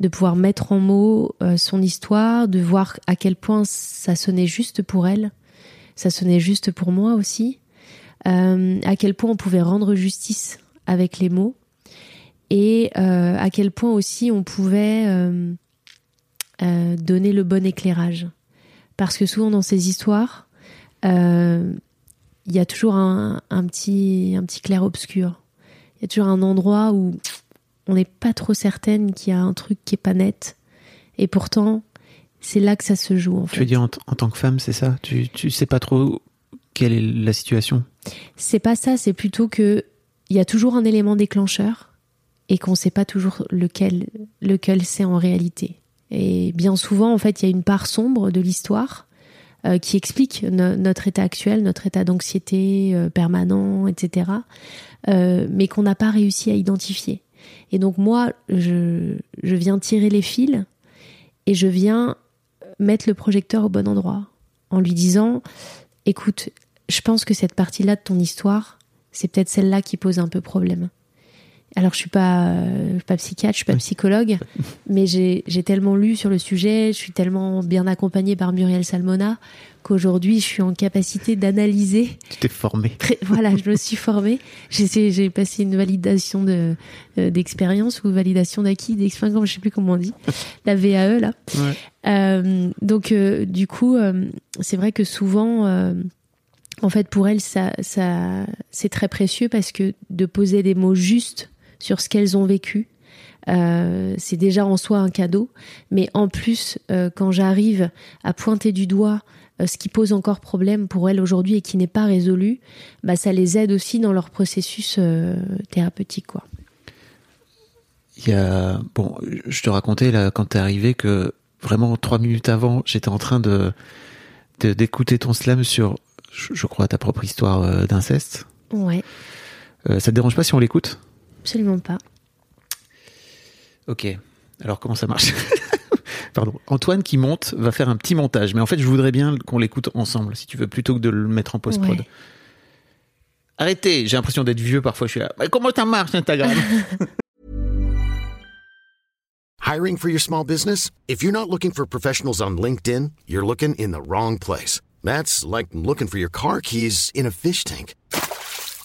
de pouvoir mettre en mots euh, son histoire, de voir à quel point ça sonnait juste pour elle, ça sonnait juste pour moi aussi, euh, à quel point on pouvait rendre justice avec les mots et à quel point aussi on pouvait donner le bon éclairage. Parce que souvent dans ces histoires, il y a toujours un, un petit, un petit clair-obscur. Il y a toujours un endroit où on n'est pas trop certaine qu'il y a un truc qui est pas net? Et pourtant, c'est là que ça se joue en Tu fait. veux dire en, en tant que femme, c'est ça? Tu, tu sais pas trop quelle est la situation? C'est pas ça, c'est plutôt que il y a toujours un élément déclencheur et qu'on sait pas toujours lequel lequel c'est en réalité. Et bien souvent, en fait, il y a une part sombre de l'histoire euh, qui explique no- notre état actuel, notre état d'anxiété euh, permanent, etc. euh, mais qu'on n'a pas réussi à identifier. Et donc moi, je, je viens tirer les fils et je viens mettre le projecteur au bon endroit en lui disant, écoute, je pense que cette partie-là de ton histoire, c'est peut-être celle-là qui pose un peu problème. Alors, je suis pas, euh, je suis pas psychiatre, je suis pas psychologue, mais j'ai tellement lu sur le sujet, je suis tellement bien accompagnée par Muriel Salmona qu'aujourd'hui, je suis en capacité d'analyser. Tu t'es formé. Très- Voilà, je me suis formée. J'ai passé une validation de euh, d'expérience ou validation d'acquis, d'expérience, je sais plus comment on dit, la VAE là. Ouais. Euh, donc, euh, du coup, euh, c'est vrai que souvent, en fait, pour elles, ça, ça, c'est très précieux parce que de poser des mots justes sur ce qu'elles ont vécu, euh, c'est déjà en soi un cadeau. Mais en plus, euh, quand j'arrive à pointer du doigt euh, ce qui pose encore problème pour elles aujourd'hui et qui n'est pas résolu, bah, ça les aide aussi dans leur processus thérapeutique, quoi. Il y a bon, je te racontais là quand t'es arrivé que vraiment trois minutes avant, j'étais en train de d'écouter ton slam sur, je, je crois, ta propre histoire d'inceste. Ouais, ça te dérange pas si on l'écoute? Absolument pas. Ok. Alors comment ça marche Pardon. Antoine qui monte va faire un petit montage, mais en fait je voudrais bien qu'on l'écoute ensemble, si tu veux, plutôt que de le mettre en post prod. Ouais. Arrêtez, j'ai l'impression d'être vieux parfois. Je suis là. Mais comment ça marche Instagram Hiring for your small business? If you're not looking for professionals on LinkedIn, you're looking in the wrong place. That's like looking for your car keys in a fish tank.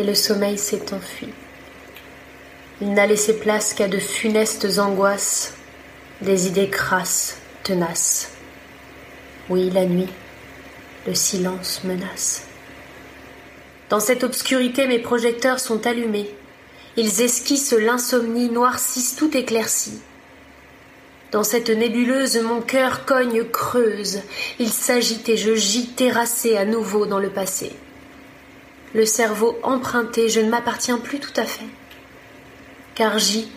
et le sommeil s'est enfui. Il n'a laissé place qu'à de funestes angoisses, des idées crasses, tenaces. Oui, la nuit, le silence menace. Dans cette obscurité, mes projecteurs sont allumés. Ils esquissent l'insomnie, noircissent tout éclairci. Dans cette nébuleuse, mon cœur cogne creuse. Il s'agite et je gis terrassé à nouveau dans le passé. Le cerveau emprunté, je ne m'appartiens plus tout à fait. Car J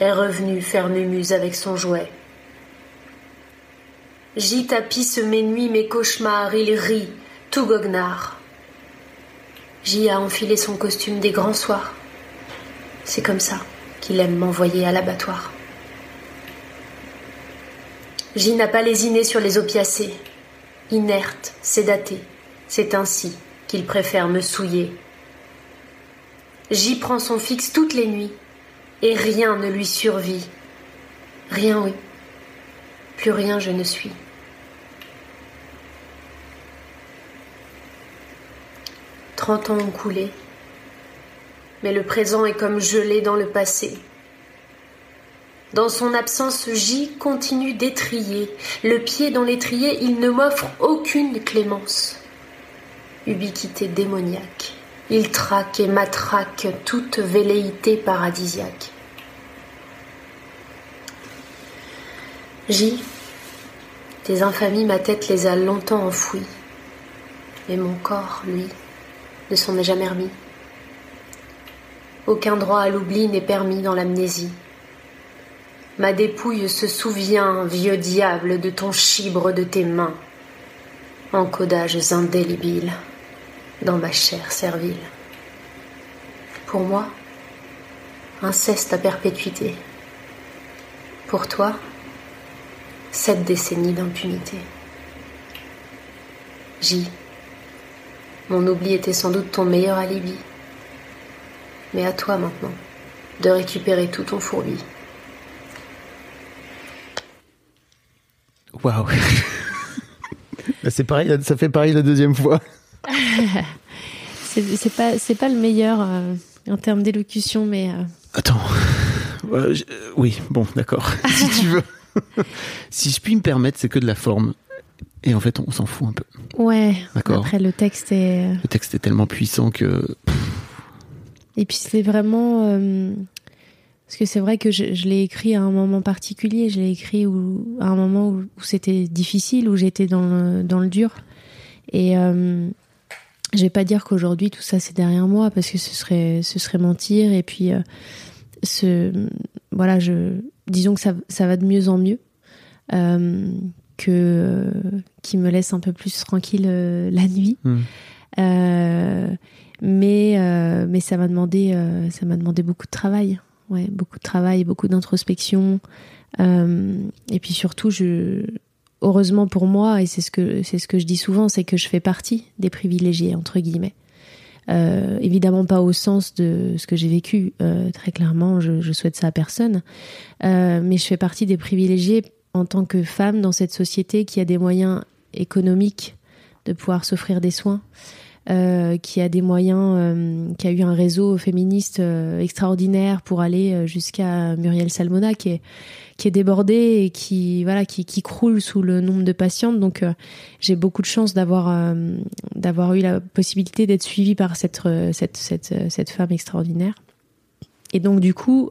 est revenu faire mumuse avec son jouet. J tapisse mes nuits, mes cauchemars, il rit, tout goguenard. J a enfilé son costume des grands soirs. C'est comme ça qu'il aime m'envoyer à l'abattoir. J n'a pas lésiné sur les opiacés. Inerte, sédaté, c'est ainsi qu'il préfère me souiller. J prend son fixe toutes les nuits, et rien ne lui survit. Rien, oui. Plus rien je ne suis. Trente ans ont coulé, mais le présent est comme gelé dans le passé. Dans son absence, J continue d'étrier. Le pied dans l'étrier, il ne m'offre aucune clémence. Ubiquité démoniaque. Il traque et matraque toute velléité paradisiaque. J, tes infamies, ma tête les a longtemps enfouies. Mais mon corps, lui, ne s'en est jamais remis. Aucun droit à l'oubli n'est permis dans l'amnésie. Ma dépouille se souvient, vieux diable, de ton chibre de tes mains. Encodages indélébiles dans ma chair servile. Pour moi, inceste à perpétuité. Pour toi, sept décennies d'impunité. J. Mon oubli était sans doute ton meilleur alibi. Mais à toi maintenant de récupérer tout ton fourbi. Waouh. Bah, c'est pareil, ça fait pareil la deuxième fois. C'est pas, c'est pas le meilleur euh, en termes d'élocution, mais euh, Attends. Je- euh, oui, bon, d'accord. si tu veux. si je puis me permettre, c'est que de la forme. Et en fait, on s'en fout un peu. ouais. D'accord. Après, le texte est. Le texte est tellement puissant que. Et puis c'est vraiment euh, parce que c'est vrai que je, je l'ai écrit à un moment particulier. Je l'ai écrit où, à un moment où, où c'était difficile, où j'étais dans le, dans le dur. Et euh, je vais pas dire qu'aujourd'hui tout ça c'est derrière moi parce que ce serait ce serait mentir. Et puis euh, ce voilà, je, disons que ça, ça va de mieux en mieux. Euh, que euh, qui me laisse un peu plus tranquille euh, la nuit. Hmm. Mais mais ça m'a demandé ça m'a demandé beaucoup de travail. Ouais, beaucoup de travail, beaucoup d'introspection. Et puis surtout, je heureusement pour moi, et c'est ce que je dis souvent, c'est que je fais partie des privilégiés entre guillemets. Euh, évidemment pas au sens de ce que j'ai vécu, euh, très clairement, je, je souhaite ça à personne. Euh, mais je fais partie des privilégiés en tant que femme dans cette société qui a des moyens économiques de pouvoir s'offrir des soins, euh, qui a des moyens, euh, qui a eu un réseau féministe euh, extraordinaire pour aller jusqu'à Muriel Salmona, qui est qui est débordée et qui voilà qui, qui croule sous le nombre de patientes. Donc j'ai beaucoup de chance d'avoir d'avoir eu la possibilité d'être suivie par cette cette cette cette femme extraordinaire. Et donc du coup.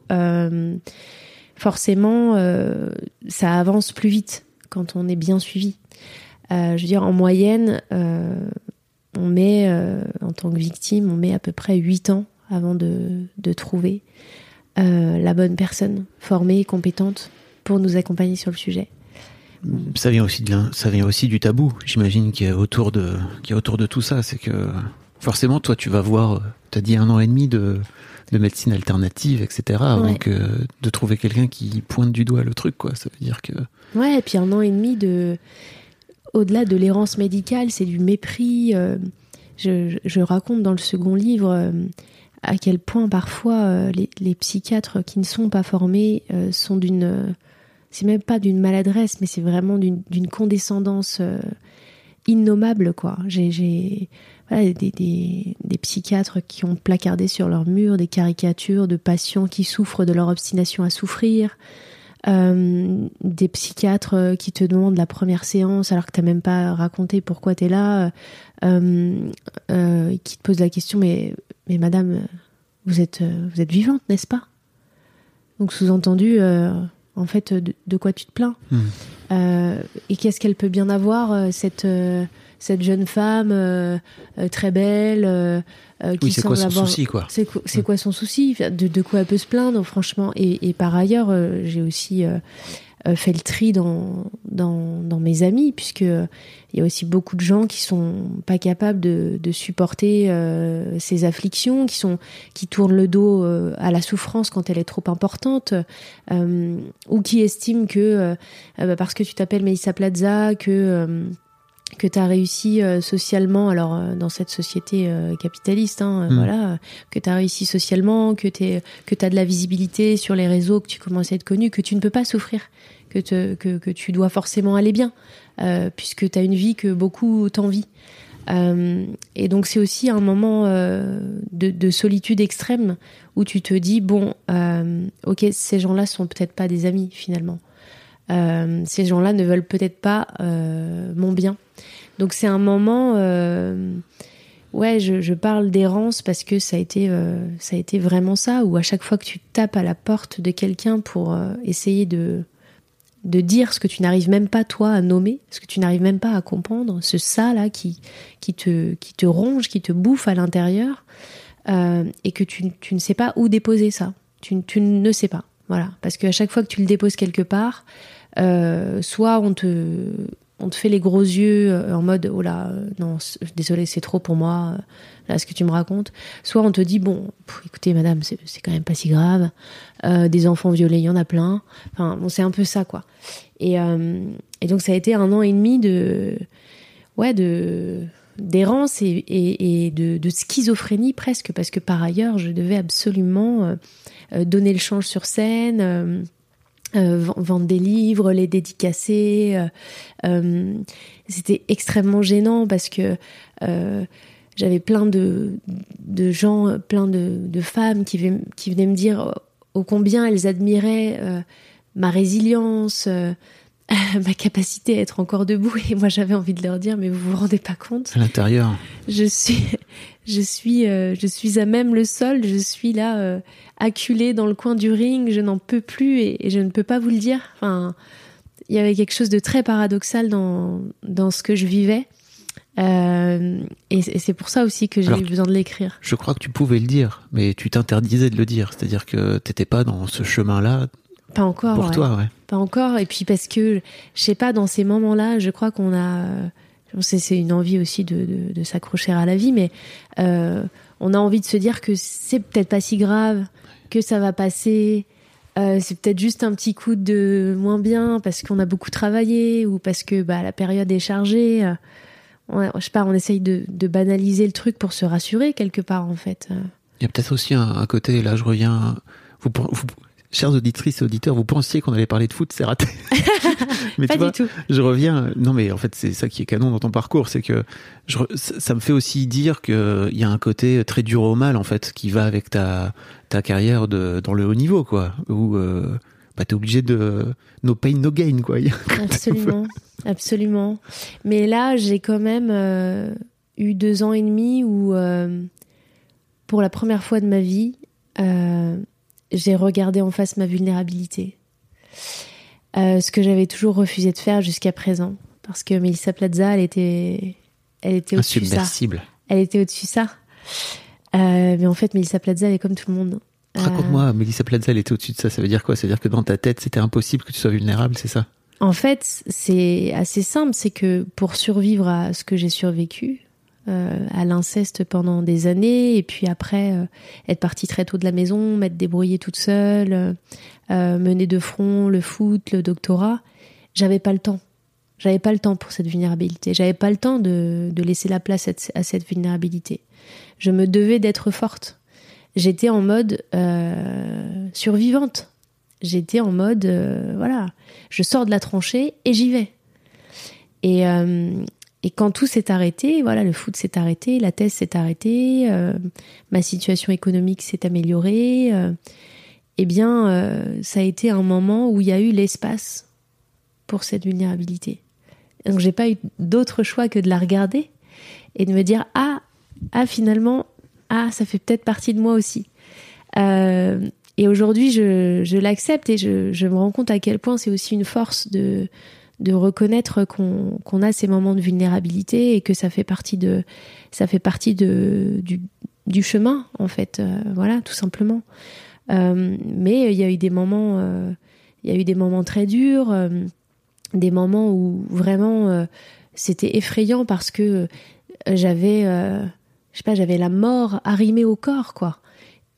Forcément, ça avance plus vite quand on est bien suivi. Je veux dire, en moyenne, on met, euh, en tant que victime, on met à peu près 8 ans avant de, de trouver euh, la bonne personne formée, compétente pour nous accompagner sur le sujet. Ça vient aussi de ça vient aussi du tabou. J'imagine qu'il y a autour de autour de tout ça, c'est que forcément toi tu vas voir. T'as dit un an et demi de de médecine alternative, etc. Avant Ouais. que de trouver quelqu'un qui pointe du doigt le truc, quoi. Ça veut dire que Ouais, et puis un an et demi de. Au-delà de l'errance médicale, c'est du mépris. euh, je, raconte dans le second livre euh, à quel point parfois euh, les, psychiatres qui ne sont pas formés sont d'une. c'est même pas d'une maladresse, mais c'est vraiment d'une condescendance innommable, quoi. J'ai. des, des psychiatres qui ont placardé sur leur mur des caricatures de patients qui souffrent de leur obstination à souffrir, euh, des psychiatres euh, qui te demandent la première séance alors que t'as même pas raconté pourquoi t'es là, euh, euh, qui te posent la question mais mais madame vous êtes vous êtes vivante n'est-ce pas? Donc sous-entendu en fait de, de quoi tu te plains? Hmm. Et qu'est-ce qu'elle peut bien avoir cette cette jeune femme euh, très belle euh, euh, qui oui, c'est quoi son souci, quoi. c'est quoi, c'est quoi son souci? De, de quoi elle peut se plaindre, franchement? Et, et par ailleurs, euh, j'ai aussi euh, euh, fait le tri dans, dans, dans mes amis, puisque euh, il y a aussi beaucoup de gens qui sont pas capables de, de supporter euh, ces afflictions, qui sont qui tournent le dos à la souffrance quand elle est trop importante, ou qui estiment que bah, parce que tu t'appelles Melissa Plaza, que que tu as réussi euh, socialement, alors euh, dans cette société euh, capitaliste, hein, Mm. voilà, que tu as réussi socialement, que tu que as de la visibilité sur les réseaux, que tu commences à être connu, que tu ne peux pas souffrir, que, te, que, que tu dois forcément aller bien, puisque tu as une vie que beaucoup t'envient. Et donc c'est aussi un moment de, de solitude extrême où tu te dis, bon, ok, ces gens-là sont peut-être pas des amis finalement. Ces gens-là ne veulent peut-être pas mon bien. Donc c'est un moment, euh, ouais, je, parle d'errance parce que ça a été, euh, ça a été vraiment ça. Où à chaque fois que tu tapes à la porte de quelqu'un pour euh, essayer de de dire ce que tu n'arrives même pas toi à nommer, ce que tu n'arrives même pas à comprendre, ce ça là qui qui te qui te ronge, qui te bouffe à l'intérieur, et que tu, tu ne sais pas où déposer ça. Tu, tu ne sais pas. Voilà, parce qu'à chaque fois que tu le déposes quelque part, soit on te on te fait les gros yeux euh, en mode oh là euh, non c- désolé c'est trop pour moi euh, là ce que tu me racontes. Soit on te dit bon écoutez madame c'est quand même pas si grave euh, des enfants violés il y en a plein. Enfin bon c'est un peu ça quoi. Et euh, et donc ça a été un an et demi de ouais de d'errance et, de, schizophrénie presque parce que par ailleurs je devais absolument euh, euh, donner le change sur scène euh, ven- vendre des livres, les dédicacer. euh, euh, C'était extrêmement gênant parce que j'avais plein de, de gens, plein de, de femmes qui, venaient- qui venaient me dire ô combien elles admiraient ma résilience, ma capacité à être encore debout. Et moi, j'avais envie de leur dire, mais vous vous rendez pas compte À l'intérieur. je suis, je suis, euh, je suis à même le sol. Je suis là, euh, acculée dans le coin du ring. Je n'en peux plus et, et je ne peux pas vous le dire. Enfin, il y avait quelque chose de très paradoxal dans dans ce que je vivais. Euh, et c'est et c'est pour ça aussi que j'ai eu besoin de l'écrire. Je crois que tu pouvais le dire, mais tu t'interdisais de le dire. C'est-à-dire que t'étais pas dans ce chemin-là Pas encore. pour ouais. toi, ouais. Pas encore. Et puis parce que, je sais pas, dans ces moments-là, je crois qu'on a. C'est une envie aussi de, de, s'accrocher à la vie, mais euh, on a envie de se dire que c'est peut-être pas si grave, que ça va passer. euh, c'est peut-être juste un petit coup de moins bien parce qu'on a beaucoup travaillé ou parce que bah, la période est chargée. euh. Ouais, je sais pas, on essaye de, banaliser le truc pour se rassurer quelque part en fait. Il y a peut-être aussi un, un côté, là je reviens, chers auditrices et auditeurs, vous pensiez qu'on allait parler de foot, c'est raté. mais pas tu vois, du tout. je reviens, non mais en fait c'est ça qui est canon dans ton parcours, c'est que je, ça me fait aussi dire qu'il y a un côté très dur au mal en fait qui va avec ta, ta carrière de, dans le haut niveau quoi, où euh, bah, t'es obligé de no pain no gain quoi. Absolument, absolument. Mais là, j'ai quand même euh, eu deux ans et demi où, euh, pour la première fois de ma vie, euh, j'ai regardé en face ma vulnérabilité. Euh, ce que j'avais toujours refusé de faire jusqu'à présent. Parce que Melissa Plaza, elle était, elle était au-dessus de ça. Elle était au-dessus de ça. Euh, mais en fait, Melissa Plaza, elle est comme tout le monde. Euh, Raconte-moi, Mélissa Plaza, elle était au-dessus de ça. Ça veut dire quoi? Ça veut dire que dans ta tête, c'était impossible que tu sois vulnérable, c'est ça? En fait, c'est assez simple, c'est que pour survivre à ce que j'ai survécu, euh, à l'inceste pendant des années, et puis après euh, être partie très tôt de la maison, m'être débrouillée toute seule, euh, mener de front le foot, le doctorat, j'avais pas le temps. J'avais pas le temps pour cette vulnérabilité. J'avais pas le temps de, de laisser la place à, cette vulnérabilité. Je me devais d'être forte. J'étais en mode survivante. J'étais en mode voilà, je sors de la tranchée et j'y vais. Et, et quand tout s'est arrêté, voilà, le foot s'est arrêté, la thèse s'est arrêtée, euh, ma situation économique s'est améliorée. euh, eh bien, euh, ça a été un moment où il y a eu l'espace pour cette vulnérabilité. Donc, j'ai pas eu d'autre choix que de la regarder et de me dire ah ah finalement ah ça fait peut-être partie de moi aussi. Et aujourd'hui, je, je l'accepte et je, je me rends compte à quel point c'est aussi une force de, de reconnaître qu'on a ces moments de vulnérabilité et que ça fait partie de ça fait partie de du, chemin en fait. Euh, voilà tout simplement. Euh, mais il y a eu des moments euh, il y a eu des moments très durs des moments où vraiment c'était effrayant parce que j'avais je sais pas j'avais la mort arrimée au corps quoi.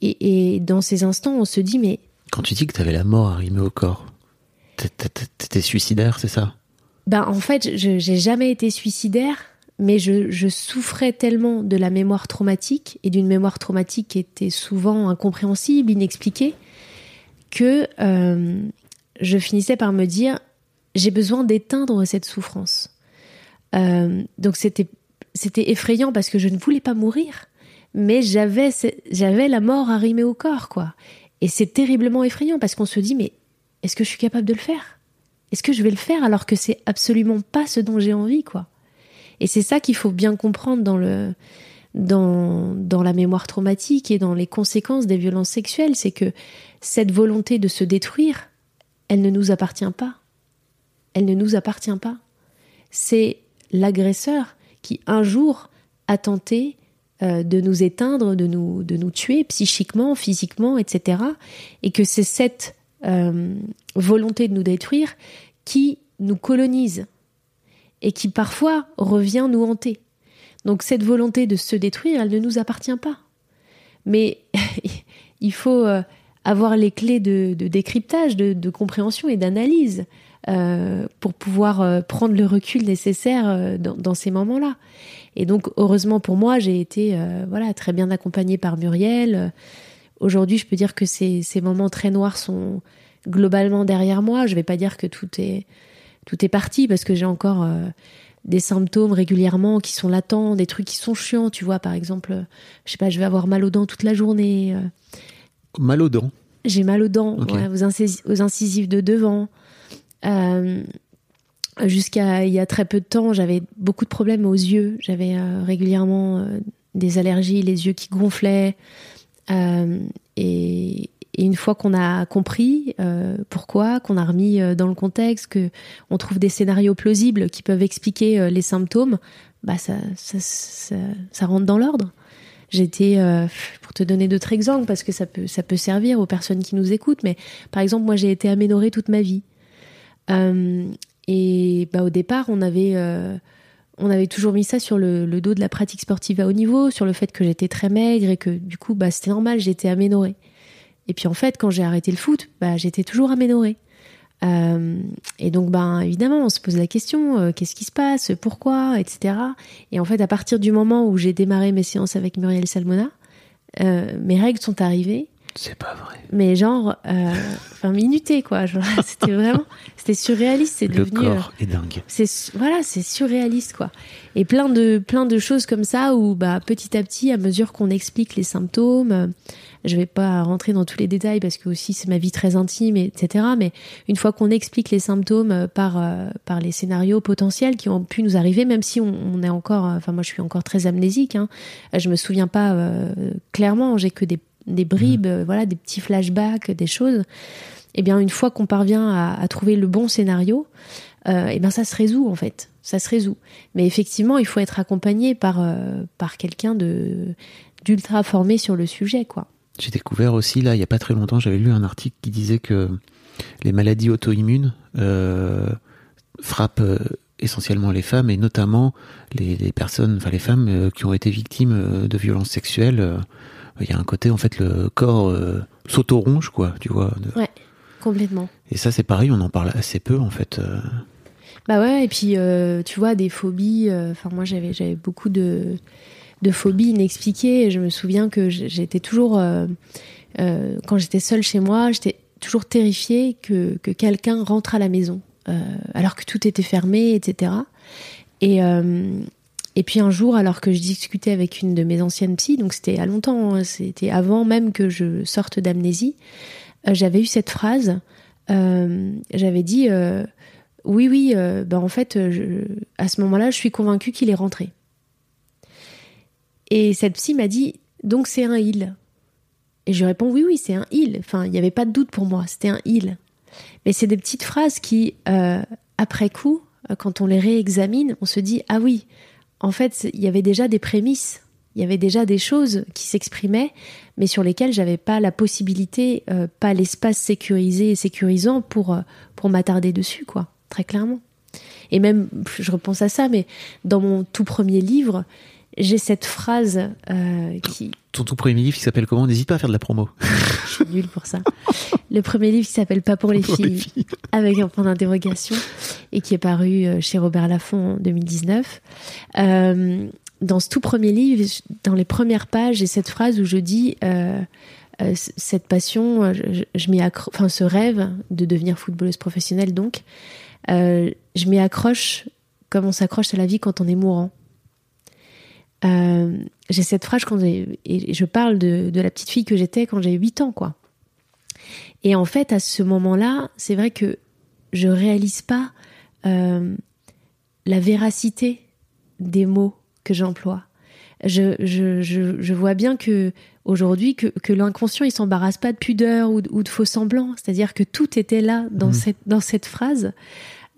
Et, et dans ces instants on se dit mais Quand tu dis que t'avais la mort arrimée au corps, t'étais suicidaire, c'est ça? Ben, en fait, je j'ai jamais été suicidaire, mais je, souffrais tellement de la mémoire traumatique et d'une mémoire traumatique qui était souvent incompréhensible, inexpliquée, que euh, je finissais par me dire j'ai besoin d'éteindre cette souffrance. Euh, donc c'était c'était effrayant parce que je ne voulais pas mourir, mais j'avais j'avais la mort arrimée au corps quoi. Et c'est terriblement effrayant parce qu'on se dit mais est-ce que je suis capable de le faire? Est-ce que je vais le faire alors que c'est absolument pas ce dont j'ai envie quoi? Et c'est ça qu'il faut bien comprendre dans le dans, dans la mémoire traumatique et dans les conséquences des violences sexuelles, c'est que cette volonté de se détruire, elle ne nous appartient pas. Elle ne nous appartient pas. C'est l'agresseur qui un jour a tenté euh, de nous éteindre, de nous, de nous tuer psychiquement, physiquement, etc. Et que c'est cette volonté de nous détruire qui nous colonise et qui parfois revient nous hanter. Donc cette volonté de se détruire, elle ne nous appartient pas. Mais il faut euh, avoir les clés de, décryptage, de, compréhension et d'analyse euh, pour pouvoir euh, prendre le recul nécessaire euh, dans, dans ces moments-là. Et donc heureusement pour moi, j'ai été euh, voilà très bien accompagnée par Muriel. Aujourd'hui, je peux dire que ces, ces moments très noirs sont globalement derrière moi. Je vais pas dire que tout est tout est parti parce que j'ai encore euh, des symptômes régulièrement qui sont latents, des trucs qui sont chiants, tu vois, par exemple, je sais pas, je vais avoir mal aux dents toute la journée, euh, Mal aux dents. j'ai mal aux dents, aux, aux incisives de devant. Euh, Jusqu'à il y a très peu de temps, j'avais beaucoup de problèmes aux yeux, j'avais euh, régulièrement des allergies, les yeux qui gonflaient. Euh, et, une fois qu'on a compris euh, pourquoi, qu'on a remis euh, dans le contexte, que on trouve des scénarios plausibles qui peuvent expliquer les symptômes, bah ça, ça, ça, ça rentre dans l'ordre. J'étais, pour te donner d'autres exemples, parce que ça peut, ça peut servir aux personnes qui nous écoutent, mais par exemple, moi j'ai été aménorée toute ma vie. Et bah, au départ, on avait, on avait toujours mis ça sur le, dos de la pratique sportive à haut niveau, sur le fait que j'étais très maigre et que du coup, bah, c'était normal, j'étais aménorée. Et puis en fait, quand j'ai arrêté le foot, bah, j'étais toujours aménorée. Euh, et donc, ben, évidemment, on se pose la question euh, qu'est-ce qui se passe Pourquoi Etc. Et en fait, à partir du moment où j'ai démarré mes séances avec Muriel Salmona, euh, mes règles sont arrivées. C'est pas vrai. Mais genre, euh, enfin, minuté, quoi. C'était vraiment, c'était surréaliste. C'est Le devenu. euh, corps est dingue. c'est su- voilà, c'est surréaliste quoi. Et plein de plein de choses comme ça où bah petit à petit, à mesure qu'on explique les symptômes, euh, je vais pas rentrer dans tous les détails parce que aussi c'est ma vie très intime, etc. Mais une fois qu'on explique les symptômes euh, par euh, par les scénarios potentiels qui ont pu nous arriver, même si on, on est encore, euh, enfin moi je suis encore très amnésique, hein, Euh, je me souviens pas euh, clairement, j'ai que des des bribes, euh, voilà, des petits flashbacks, des choses. Et bien une fois qu'on parvient à, à trouver le bon scénario, euh, et ben ça se résout en fait, ça se résout. Mais effectivement, il faut être accompagné par euh, par quelqu'un de d'ultra formé sur le sujet, quoi. J'ai découvert aussi, là, il y a pas très longtemps, j'avais lu un article qui disait que les maladies auto-immunes euh, frappent essentiellement les femmes et notamment les, les personnes, enfin les femmes qui ont été victimes de violences sexuelles. Il y a un côté, en fait, le corps euh, s'auto-ronge, quoi, tu vois. de- Ouais, complètement. Et ça, c'est pareil, on en parle assez peu, en fait. euh. Bah ouais, et puis euh, tu vois des phobies. euh, Enfin moi j'avais j'avais beaucoup de de phobies inexpliquées. Et je me souviens que j'étais toujours quand j'étais seule chez moi, j'étais toujours terrifiée que que quelqu'un rentre à la maison alors que tout était fermé, etc. Et euh, et puis un jour, alors que je discutais avec une de mes anciennes psys, donc c'était à longtemps, hein, c'était avant même que je sorte d'amnésie, euh, j'avais eu cette phrase. euh, j'avais dit euh, oui, oui, ben en fait, à ce moment-là, je suis convaincue qu'il est rentré. Et cette psy m'a dit, donc c'est un il. Et je réponds, oui, oui, c'est un il. Enfin, il n'y avait pas de doute pour moi, c'était un il. Mais c'est des petites phrases qui, après coup, quand on les réexamine, on se dit, ah oui, en fait, il y avait déjà des prémices. Il y avait déjà des choses qui s'exprimaient, mais sur lesquelles j'avais pas la possibilité, euh, pas l'espace sécurisé et sécurisant pour, euh, pour m'attarder dessus, quoi, très clairement. Et même, je repense à ça, mais dans mon tout premier livre, j'ai cette phrase euh, qui, Ton tout premier livre qui s'appelle comment? N'hésite pas à faire de la promo. je suis nulle pour ça. Le premier livre qui s'appelle Pas pour les Pour les filles, avec un point d'interrogation, et qui est paru euh, chez Robert Laffont en 2019. Euh, dans ce tout premier livre, dans les premières pages, j'ai cette phrase où je dis euh, euh, cette passion, je, je m'y accro- enfin ce rêve de devenir footballeuse professionnelle, donc, je m'y accroche comme on s'accroche à la vie quand on est mourant. Euh, j'ai cette phrase quand j'ai, et je parle de, de la petite fille que j'étais quand j'ai 8 ans, quoi. Et en fait, à ce moment-là, c'est vrai que je réalise pas euh, la véracité des mots que j'emploie. Je, je, je, je vois bien que aujourd'hui que, que l'inconscient il s'embarrasse pas de pudeur ou de, ou de faux semblants, c'est-à-dire que tout était là dans Mhm. cette dans cette phrase,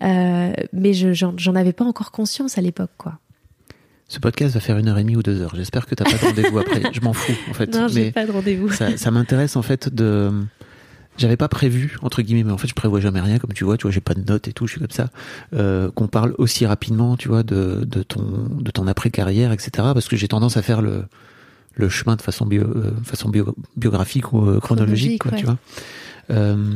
Euh, mais je j'en j'en avais pas encore conscience à l'époque quoi. Ce podcast va faire une heure et demie ou deux heures. J'espère que t'as pas de rendez-vous après. Je m'en fous, en fait. Non, j'ai pas de rendez-vous. ça, ça m'intéresse, en fait, de. J'avais pas prévu, entre guillemets, mais en fait, je prévois jamais rien, comme tu vois, tu vois, j'ai pas de notes et tout, je suis comme ça, euh, qu'on parle aussi rapidement, tu vois, de, de ton, de ton après-carrière, etc., parce que j'ai tendance à faire le, le chemin de façon bio, euh, façon bio- biographique ou euh, chronologique, Chronologique, quoi, ouais. tu vois. Euh,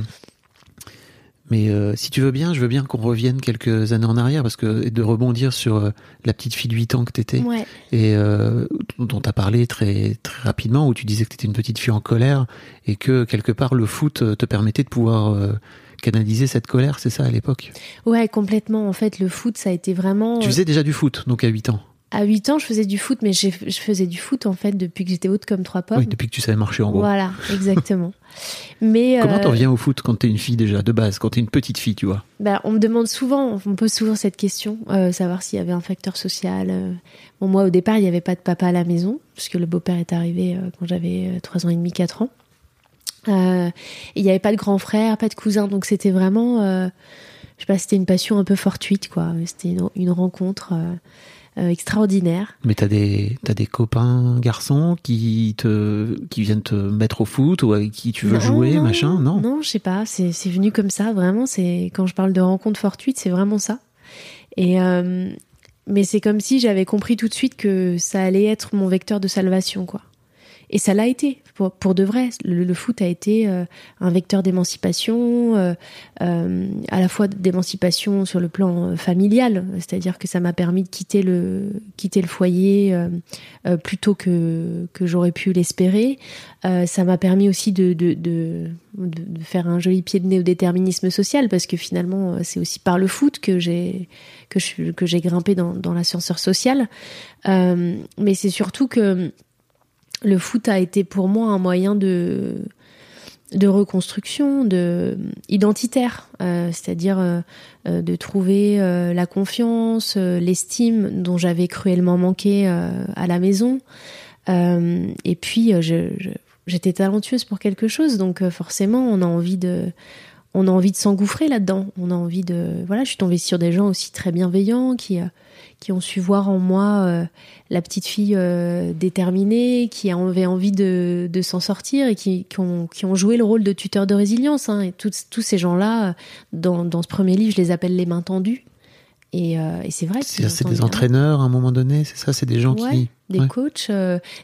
mais euh, si tu veux bien, je veux bien qu'on revienne quelques années en arrière, parce que, de rebondir sur euh, la petite fille de 8 ans que t'étais Ouais. et euh, dont tu as parlé très, très rapidement, où tu disais que tu étais une petite fille en colère et que quelque part le foot euh, te permettait de pouvoir euh, canaliser cette colère, c'est ça à l'époque? Ouais, complètement. En fait, le foot, ça a été vraiment. Tu faisais déjà du foot, donc à 8 ans? À 8 ans, je faisais du foot, mais je faisais du foot en fait depuis que j'étais haute comme trois pommes. Oui, depuis que tu savais marcher en gros. Voilà, exactement. mais Comment euh, t'en viens au foot quand t'es une fille déjà, de base, quand t'es une petite fille, tu vois? Bah, on me demande souvent, on me pose souvent cette question, euh, savoir s'il y avait un facteur social. euh. Bon, moi, au départ, il n'y avait pas de papa à la maison, puisque le beau-père est arrivé euh, quand j'avais 3 ans et demi, 4 ans. Euh, il n'y avait pas de grand frère, pas de cousin, donc c'était vraiment, euh, je sais pas, c'était une passion un peu fortuite, quoi. C'était une, une rencontre. euh, euh, extraordinaire. Mais t'as des t'as des copains garçons qui te qui viennent te mettre au foot ou avec qui tu veux Non, jouer, non, machin, non? Non, je sais pas. C'est c'est venu comme ça, vraiment. C'est quand je parle de rencontre fortuite, c'est vraiment ça. Et euh, mais c'est comme si j'avais compris tout de suite que ça allait être mon vecteur de salvation, quoi. Et ça l'a été, pour, de vrai. Le, foot a été euh, un vecteur d'émancipation, euh, euh, à la fois d'émancipation sur le plan familial, c'est-à-dire que ça m'a permis de quitter le, quitter le foyer plus tôt que, que j'aurais pu l'espérer. Ça m'a permis aussi de, de, de, de, faire un joli pied de nez au déterminisme social, parce que finalement, c'est aussi par le foot que j'ai que je- que j'ai grimpé dans, dans l'ascenseur social. Mais c'est surtout que le foot a été pour moi un moyen de reconstruction, de identitaire, euh, c'est-à-dire euh, euh, de trouver la confiance, l'estime dont j'avais cruellement manqué à la maison. Et puis j'étais talentueuse pour quelque chose, donc forcément on a envie de s'engouffrer là-dedans. On a envie de voilà, je suis tombée sur des gens aussi très bienveillants qui qui ont su voir en moi euh, la petite fille euh, déterminée, qui avait envie de, de s'en sortir et qui, qui, ont, qui ont joué le rôle de tuteur de résilience. hein. Et tous tous ces gens-là, dans, dans ce premier livre, je les appelle les mains tendues. Et, euh, et c'est vrai C'est des entraîneurs à un moment donné, c'est ça, c'est des gens Ouais, qui des Ouais. coachs,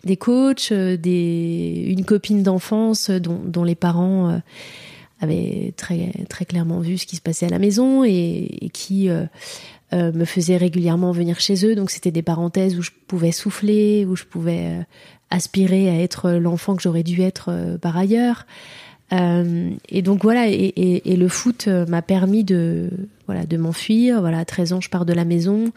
des coachs, des une copine d'enfance dont, dont les parents avaient très très clairement vu ce qui se passait à la maison et, et qui euh, me faisaient régulièrement venir chez eux. Donc c'était des parenthèses où je pouvais souffler, où je pouvais euh, aspirer à être l'enfant que j'aurais dû être euh, par ailleurs. Euh, et donc voilà, et, et- et le foot m'a permis de voilà de m'enfuir. Voilà, à 13 ans, je pars de la maison,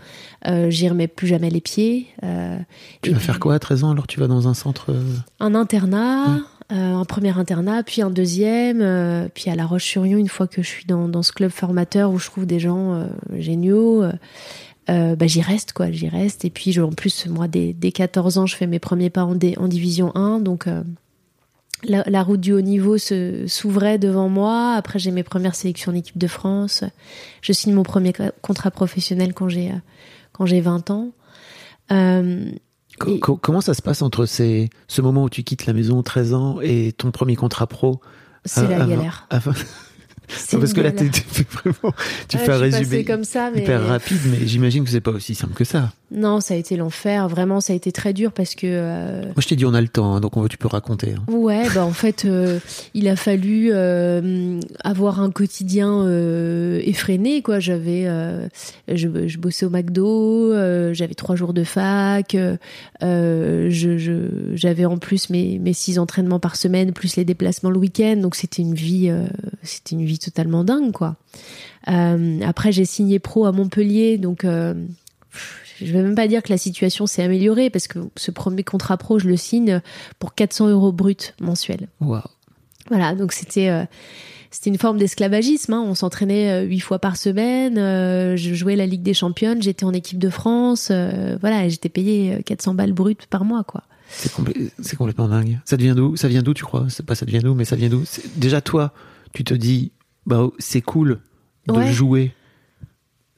euh, j'y remets plus jamais les pieds. Euh, Tu et vas puis, faire quoi à 13 ans? Alors tu vas dans un centre Un internat, un premier internat, puis un deuxième, euh, puis à La Roche-sur-Yon, une fois que je suis dans, ce club formateur où je trouve des gens euh, géniaux. euh, euh, bah, j'y reste quoi, j'y reste. Et puis je- en plus, moi, dès, dès 14 ans, je fais mes premiers pas en, division 1, donc euh, la, route du haut niveau s'ouvrait devant moi. Après, j'ai mes premières sélections en équipe de France. Je signe mon premier co- contrat professionnel quand j'ai euh, quand j'ai 20 ans. Euh, Et- Comment ça se passe entre ces, ce moment où tu quittes la maison, 13 ans, et ton premier contrat pro? C'est à- la vingt- galère. Non, parce que là, tu fais vraiment, tu fais un résumé comme ça, mais hyper rapide, mais j'imagine que c'est pas aussi simple que ça. Non, ça a été l'enfer. Vraiment, ça a été très dur parce que euh, Moi, je t'ai dit, on a le temps, hein, donc on, tu peux raconter. hein. ouais, bah en fait, euh, il a fallu euh, avoir un quotidien effréné, quoi. J'avais, je, je bossais au McDo, j'avais trois jours de fac, je, je- j'avais en plus mes, mes six entraînements par semaine, plus les déplacements le week-end, donc c'était une vie, c'était une vie totalement dingue, quoi. Après, j'ai signé pro à Montpellier, donc je vais même pas dire que la situation s'est améliorée parce que ce premier contrat pro, je le signe pour 400 euros brut mensuels. Waouh. Voilà, donc c'était euh, c'était une forme d'esclavagisme. hein. On s'entraînait euh, huit fois par semaine. euh, je jouais la Ligue des Championnes. J'étais en équipe de France. euh, voilà, j'étais payé euh, 400 balles brutes par mois, quoi. C'est complè- c'est complètement dingue. Ça devient d'où? Ça vient d'où, tu crois? C'est pas ça devient d'où, mais ça vient d'où? Déjà, toi, tu te dis, bah, c'est cool de Ouais. jouer.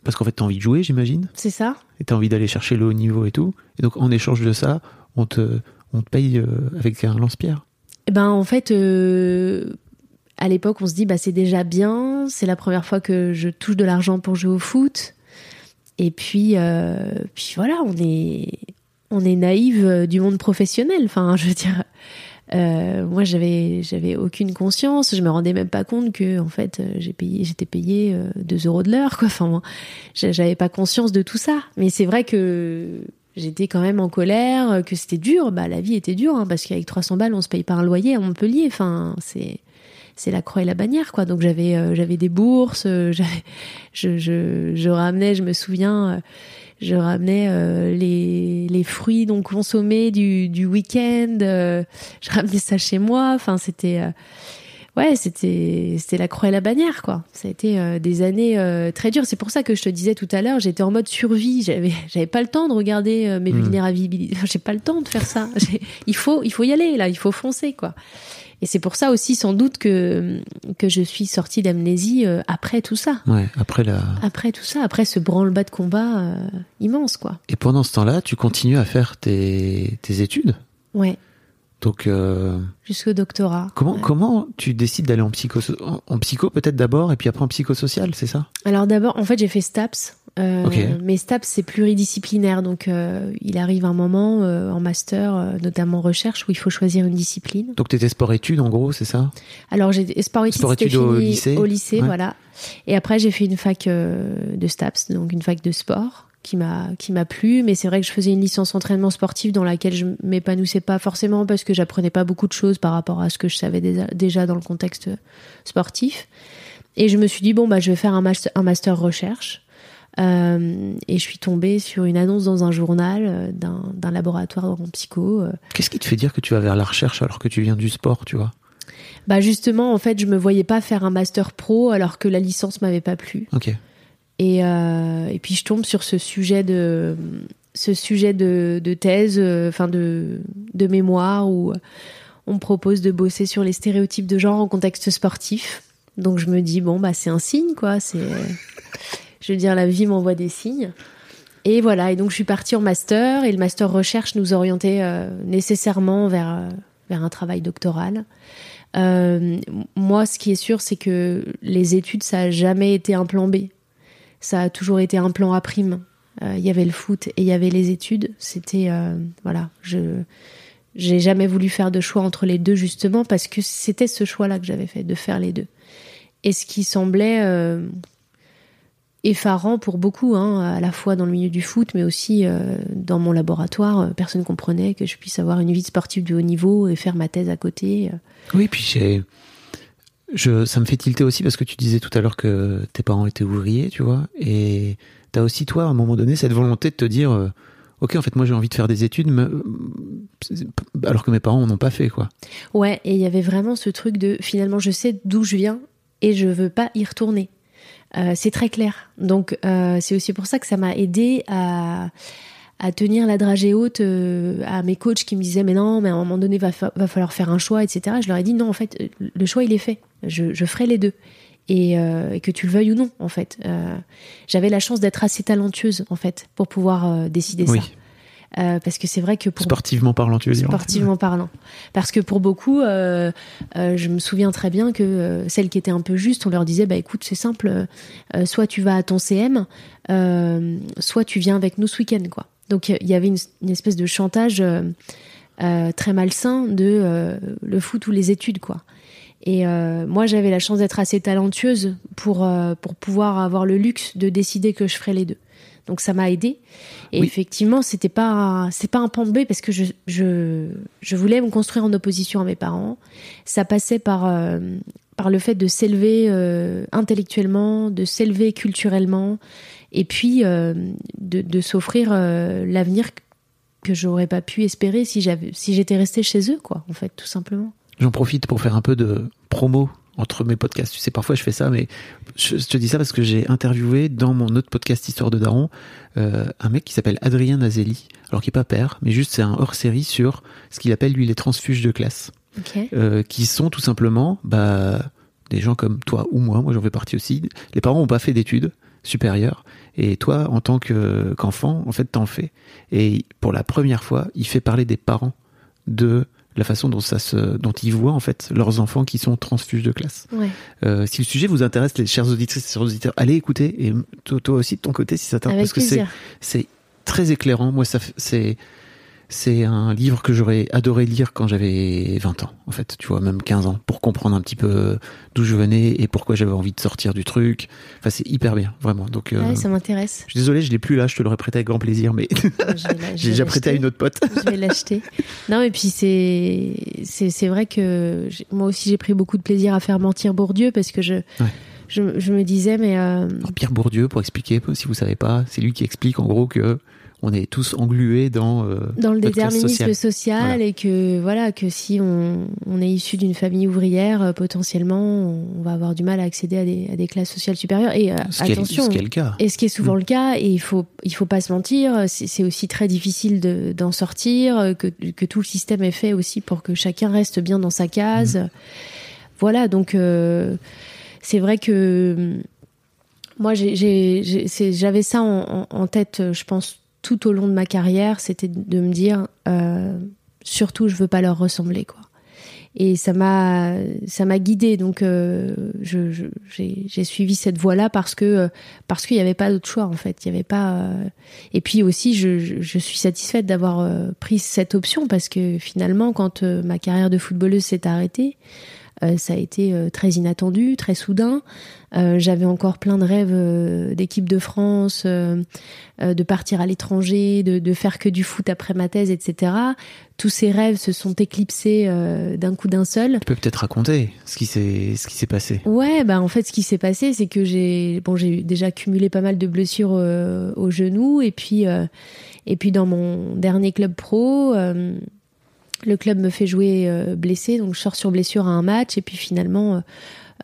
Parce qu'en fait, t'as envie de jouer, j'imagine. C'est ça Et t'as envie d'aller chercher le haut niveau et tout. Et donc, en échange de ça, on te, on te paye euh, avec un lance-pierre. Eh ben en fait, euh, à l'époque, on se dit bah c'est déjà bien. C'est la première fois que je touche de l'argent pour jouer au foot. Et puis, euh, puis voilà, on est on est naïve du monde professionnel. Enfin, je veux dire, euh, moi j'avais j'avais aucune conscience. Je me rendais même pas compte que en fait euh, j'ai payé j'étais payé euh, 2 euros de l'heure quoi. Enfin, j'avais pas conscience de tout ça. Mais c'est vrai que j'étais quand même en colère, euh, que c'était dur. Bah la vie était dure hein, parce qu'avec 300 balles on se paye pas un loyer à Montpellier. Enfin c'est c'est la croix et la bannière quoi. Donc j'avais euh, j'avais des bourses, euh, je, je ramenais, je me souviens. euh, je ramenais euh, les, les fruits non consommés du, du week-end, euh, je ramenais ça chez moi. Enfin, c'était euh, ouais, c'était c'était la croix et la bannière quoi. Ça a été euh, des années euh, très dures. C'est pour ça que je te disais tout à l'heure, j'étais en mode survie. J'avais j'avais pas le temps de regarder euh, mes Mm. vulnérabilités. J'ai pas le temps de faire ça. Il faut il faut y aller là, il faut foncer quoi. Et c'est pour ça aussi, sans doute, que, que je suis sortie d'amnésie euh, après tout ça. Ouais, après la. Après tout ça, après ce branle-bas de combat euh, immense, quoi. Et pendant ce temps-là, tu continues à faire tes, tes études? Ouais, Donc, euh, jusqu'au doctorat. comment, Ouais. comment tu décides d'aller en psycho, en, en psycho peut-être d'abord et puis après en psychosocial, c'est ça? Alors d'abord, en fait, j'ai fait STAPS. Euh. Mais STAPS, c'est pluridisciplinaire. Donc, euh, il arrive un moment euh, en master, euh, notamment recherche, où il faut choisir une discipline. Donc, t'étais sport-études en gros, c'est ça? Alors, j'ai sport études, c'était Sport-études au lycée. au lycée, Ouais. voilà. Et après, j'ai fait une fac euh, de STAPS, donc une fac de sport qui m'a qui m'a plu. Mais c'est vrai que je faisais une licence entraînement sportif dans laquelle je m'épanouissais pas forcément parce que j'apprenais pas beaucoup de choses par rapport à ce que je savais déjà, déjà dans le contexte sportif. Et je me suis dit bon bah je vais faire un master, un master recherche. Euh, et je suis tombée sur une annonce dans un journal euh, d'un laboratoire en psycho. euh, Qu'est-ce qui te fait dire que tu vas vers la recherche alors que tu viens du sport, tu vois? Bah justement, en fait, je me voyais pas faire un master pro alors que la licence m'avait pas plu. Ok. Et, euh, et puis je tombe sur ce sujet de ce sujet de, de thèse, enfin de, de mémoire où on me propose de bosser sur les stéréotypes de genre en contexte sportif. Donc je me dis bon bah c'est un signe quoi. C'est je veux dire la vie m'envoie des signes. Et voilà. Et donc je suis partie en master et le master recherche nous orientait euh, nécessairement vers euh, vers un travail doctoral. Euh, moi, ce qui est sûr, c'est que les études, ça a jamais été un plan B. Ça a toujours été un plan A prime. Il y avait le foot et il y avait les études. C'était voilà, je j'ai jamais voulu faire de choix entre les deux justement parce que c'était ce choix-là que j'avais fait de faire les deux. Et ce qui semblait effarant pour beaucoup, hein, à la fois dans le milieu du foot, mais aussi euh, dans mon laboratoire. euh, Personne comprenait que je puisse avoir une vie sportive de haut niveau et faire ma thèse à côté. euh. Oui, puis j'ai. Je, ça me fait tilter aussi parce que tu disais tout à l'heure que tes parents étaient ouvriers, tu vois, et t'as aussi toi à un moment donné cette volonté de te dire, euh, ok, en fait moi j'ai envie de faire des études, mais, alors que mes parents n'ont pas fait, quoi. Ouais, et il y avait vraiment ce truc de finalement je sais d'où je viens et je veux pas y retourner. Euh, c'est très clair. Donc euh, c'est aussi pour ça que ça m'a aidé à, à tenir la dragée haute euh, à mes coachs qui me disaient mais non, mais à un moment donné va, fa- va falloir faire un choix, etc. Je leur ai dit non, en fait euh, le choix il est fait. Je, je ferai les deux. Et, euh, et que tu le veuilles ou non, en fait. Euh, J'avais la chance d'être assez talentueuse, en fait, pour pouvoir décider Oui. ça. Euh, parce que c'est vrai que pour Sportivement parlant, tu veux dire sportivement parlant. Parce que pour beaucoup, euh, euh, je me souviens très bien que celles qui étaient un peu justes, on leur disait, bah écoute, c'est simple, soit tu vas à ton CM, soit tu viens avec nous ce week-end, quoi. Donc il y avait une, une espèce de chantage très malsain de le foot ou les études, quoi. Et euh, moi, j'avais la chance d'être assez talentueuse pour euh, pour pouvoir avoir le luxe de décider que je ferais les deux. Donc ça m'a aidé. Et Oui. effectivement, c'était pas c'est pas un pan B parce que je, je je voulais me construire en opposition à mes parents. Ça passait par euh, par le fait de s'élever euh, intellectuellement, de s'élever culturellement, et puis euh, de, de s'offrir l'avenir que j'aurais pas pu espérer si j'avais si j'étais restée chez eux, quoi. En fait, tout simplement. J'en profite pour faire un peu de promo entre mes podcasts. Tu sais, parfois je fais ça, mais je, te dis ça parce que j'ai interviewé dans mon autre podcast Histoire de Daron euh, un mec qui s'appelle Adrien Nazelli, alors qui est pas père, mais juste c'est un hors-série sur ce qu'il appelle lui les transfuges de classe, euh, qui sont tout simplement bah, des gens comme toi ou moi, moi j'en fais partie aussi. Les parents n'ont pas fait d'études supérieures, et toi, en tant que- qu'enfant, en fait, t'en fais. Et pour la première fois, il fait parler des parents de la façon dont ça se, dont ils voient en fait leurs enfants qui sont transfuges de classe. Ouais. Euh, si le sujet vous intéresse, les chers auditrices chers auditeurs, allez écouter et toi, toi aussi de ton côté si ça t'intéresse parce que c'est plaisir. c'est très éclairant. Moi, ça, c'est, c'est un livre que j'aurais adoré lire quand j'avais 20 ans, en fait, tu vois, même 15 ans, pour comprendre un petit peu d'où je venais et pourquoi j'avais envie de sortir du truc. Enfin, c'est hyper bien, vraiment. Donc, euh, Ouais, ça m'intéresse. je suis désolé, je l'ai plus là, je te l'aurais prêté avec grand plaisir, mais j'ai déjà prêté à une autre pote. je vais l'acheter. Non, et puis c'est vrai que moi aussi j'ai pris beaucoup de plaisir à faire mentir Bourdieu parce que je je, je me disais mais euh, Pierre Bourdieu, pour expliquer, si vous savez pas, c'est lui qui explique en gros que on est tous englués dans euh, dans le déterminisme social, Voilà. et que voilà que si on, on est issu d'une famille ouvrière, euh, potentiellement, on va avoir du mal à accéder à des, à des classes sociales supérieures. Et euh, Ce qui est- attention, ce qui est le cas. Et ce qui est souvent Mm. le cas, et il faut il faut pas se mentir, c'est aussi très difficile de- d'en sortir, euh, que que tout le système est fait aussi pour que chacun reste bien dans sa case. Mm. Voilà, donc c'est vrai que moi j'avais ça en, en- en tête, je pense tout au long de ma carrière, c'était de me dire euh, surtout je veux pas leur ressembler quoi. Et ça m'a ça m'a guidée donc euh, j'ai suivi cette voie là parce que euh, parce qu'il n'y avait pas d'autre choix en fait il y avait pas et puis aussi je, je, suis satisfaite d'avoir pris cette option parce que finalement quand ma carrière de footballeuse s'est arrêtée euh, ça a été euh, très inattendu, très soudain. Euh, J'avais encore plein de rêves d'équipe de France, de partir à l'étranger, de, de faire que du foot après ma thèse, etc. Tous ces rêves se sont éclipsés d'un coup d'un seul. Tu peux peut-être raconter ce qui s'est ce qui s'est passé. Ouais, bah en fait, ce qui s'est passé, c'est que j'ai bon, j'ai déjà cumulé pas mal de blessures au genou, et puis et puis dans mon dernier club pro, le club me fait jouer euh, blessé, donc je sors sur blessure à un match, et puis finalement, euh,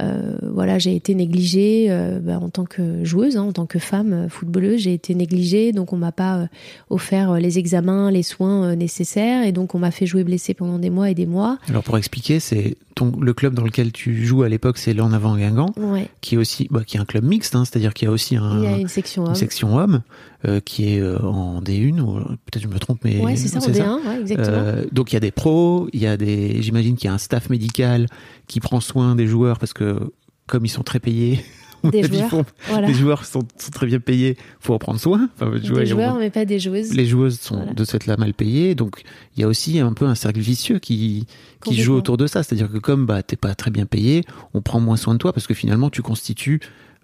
euh, voilà, j'ai été négligée euh, bah, en tant que joueuse, hein, en tant que femme footballeuse, j'ai été négligée, donc on m'a pas offert les examens, les soins nécessaires, et donc on m'a fait jouer blessé pendant des mois et des mois. Alors pour expliquer, c'est ton le club dans lequel tu joues à l'époque, c'est l'En Avant Guingamp, Ouais, qui est aussi bah, qui est un club mixte, hein, c'est-à-dire qu'il y a aussi un, il y a une section une homme. section homme euh, qui est euh, en D1 ou peut-être je me trompe mais Ouais, c'est ça, en D1, ouais, exactement. Euh, donc il y a des pros, il y a des j'imagine qu'il y a un staff médical qui prend soin des joueurs parce que comme ils sont très payés, Des joueurs, Voilà. les joueurs sont, sont très bien payés, faut en prendre soin. Enfin, des joueurs, mais pas des joueuses. les joueuses sont Voilà. de ce fait-là mal payées, donc il y a aussi un peu un cercle vicieux qui, qui joue autour de ça. C'est-à-dire que comme bah, t'es pas très bien payé, on prend moins soin de toi parce que finalement tu constitues,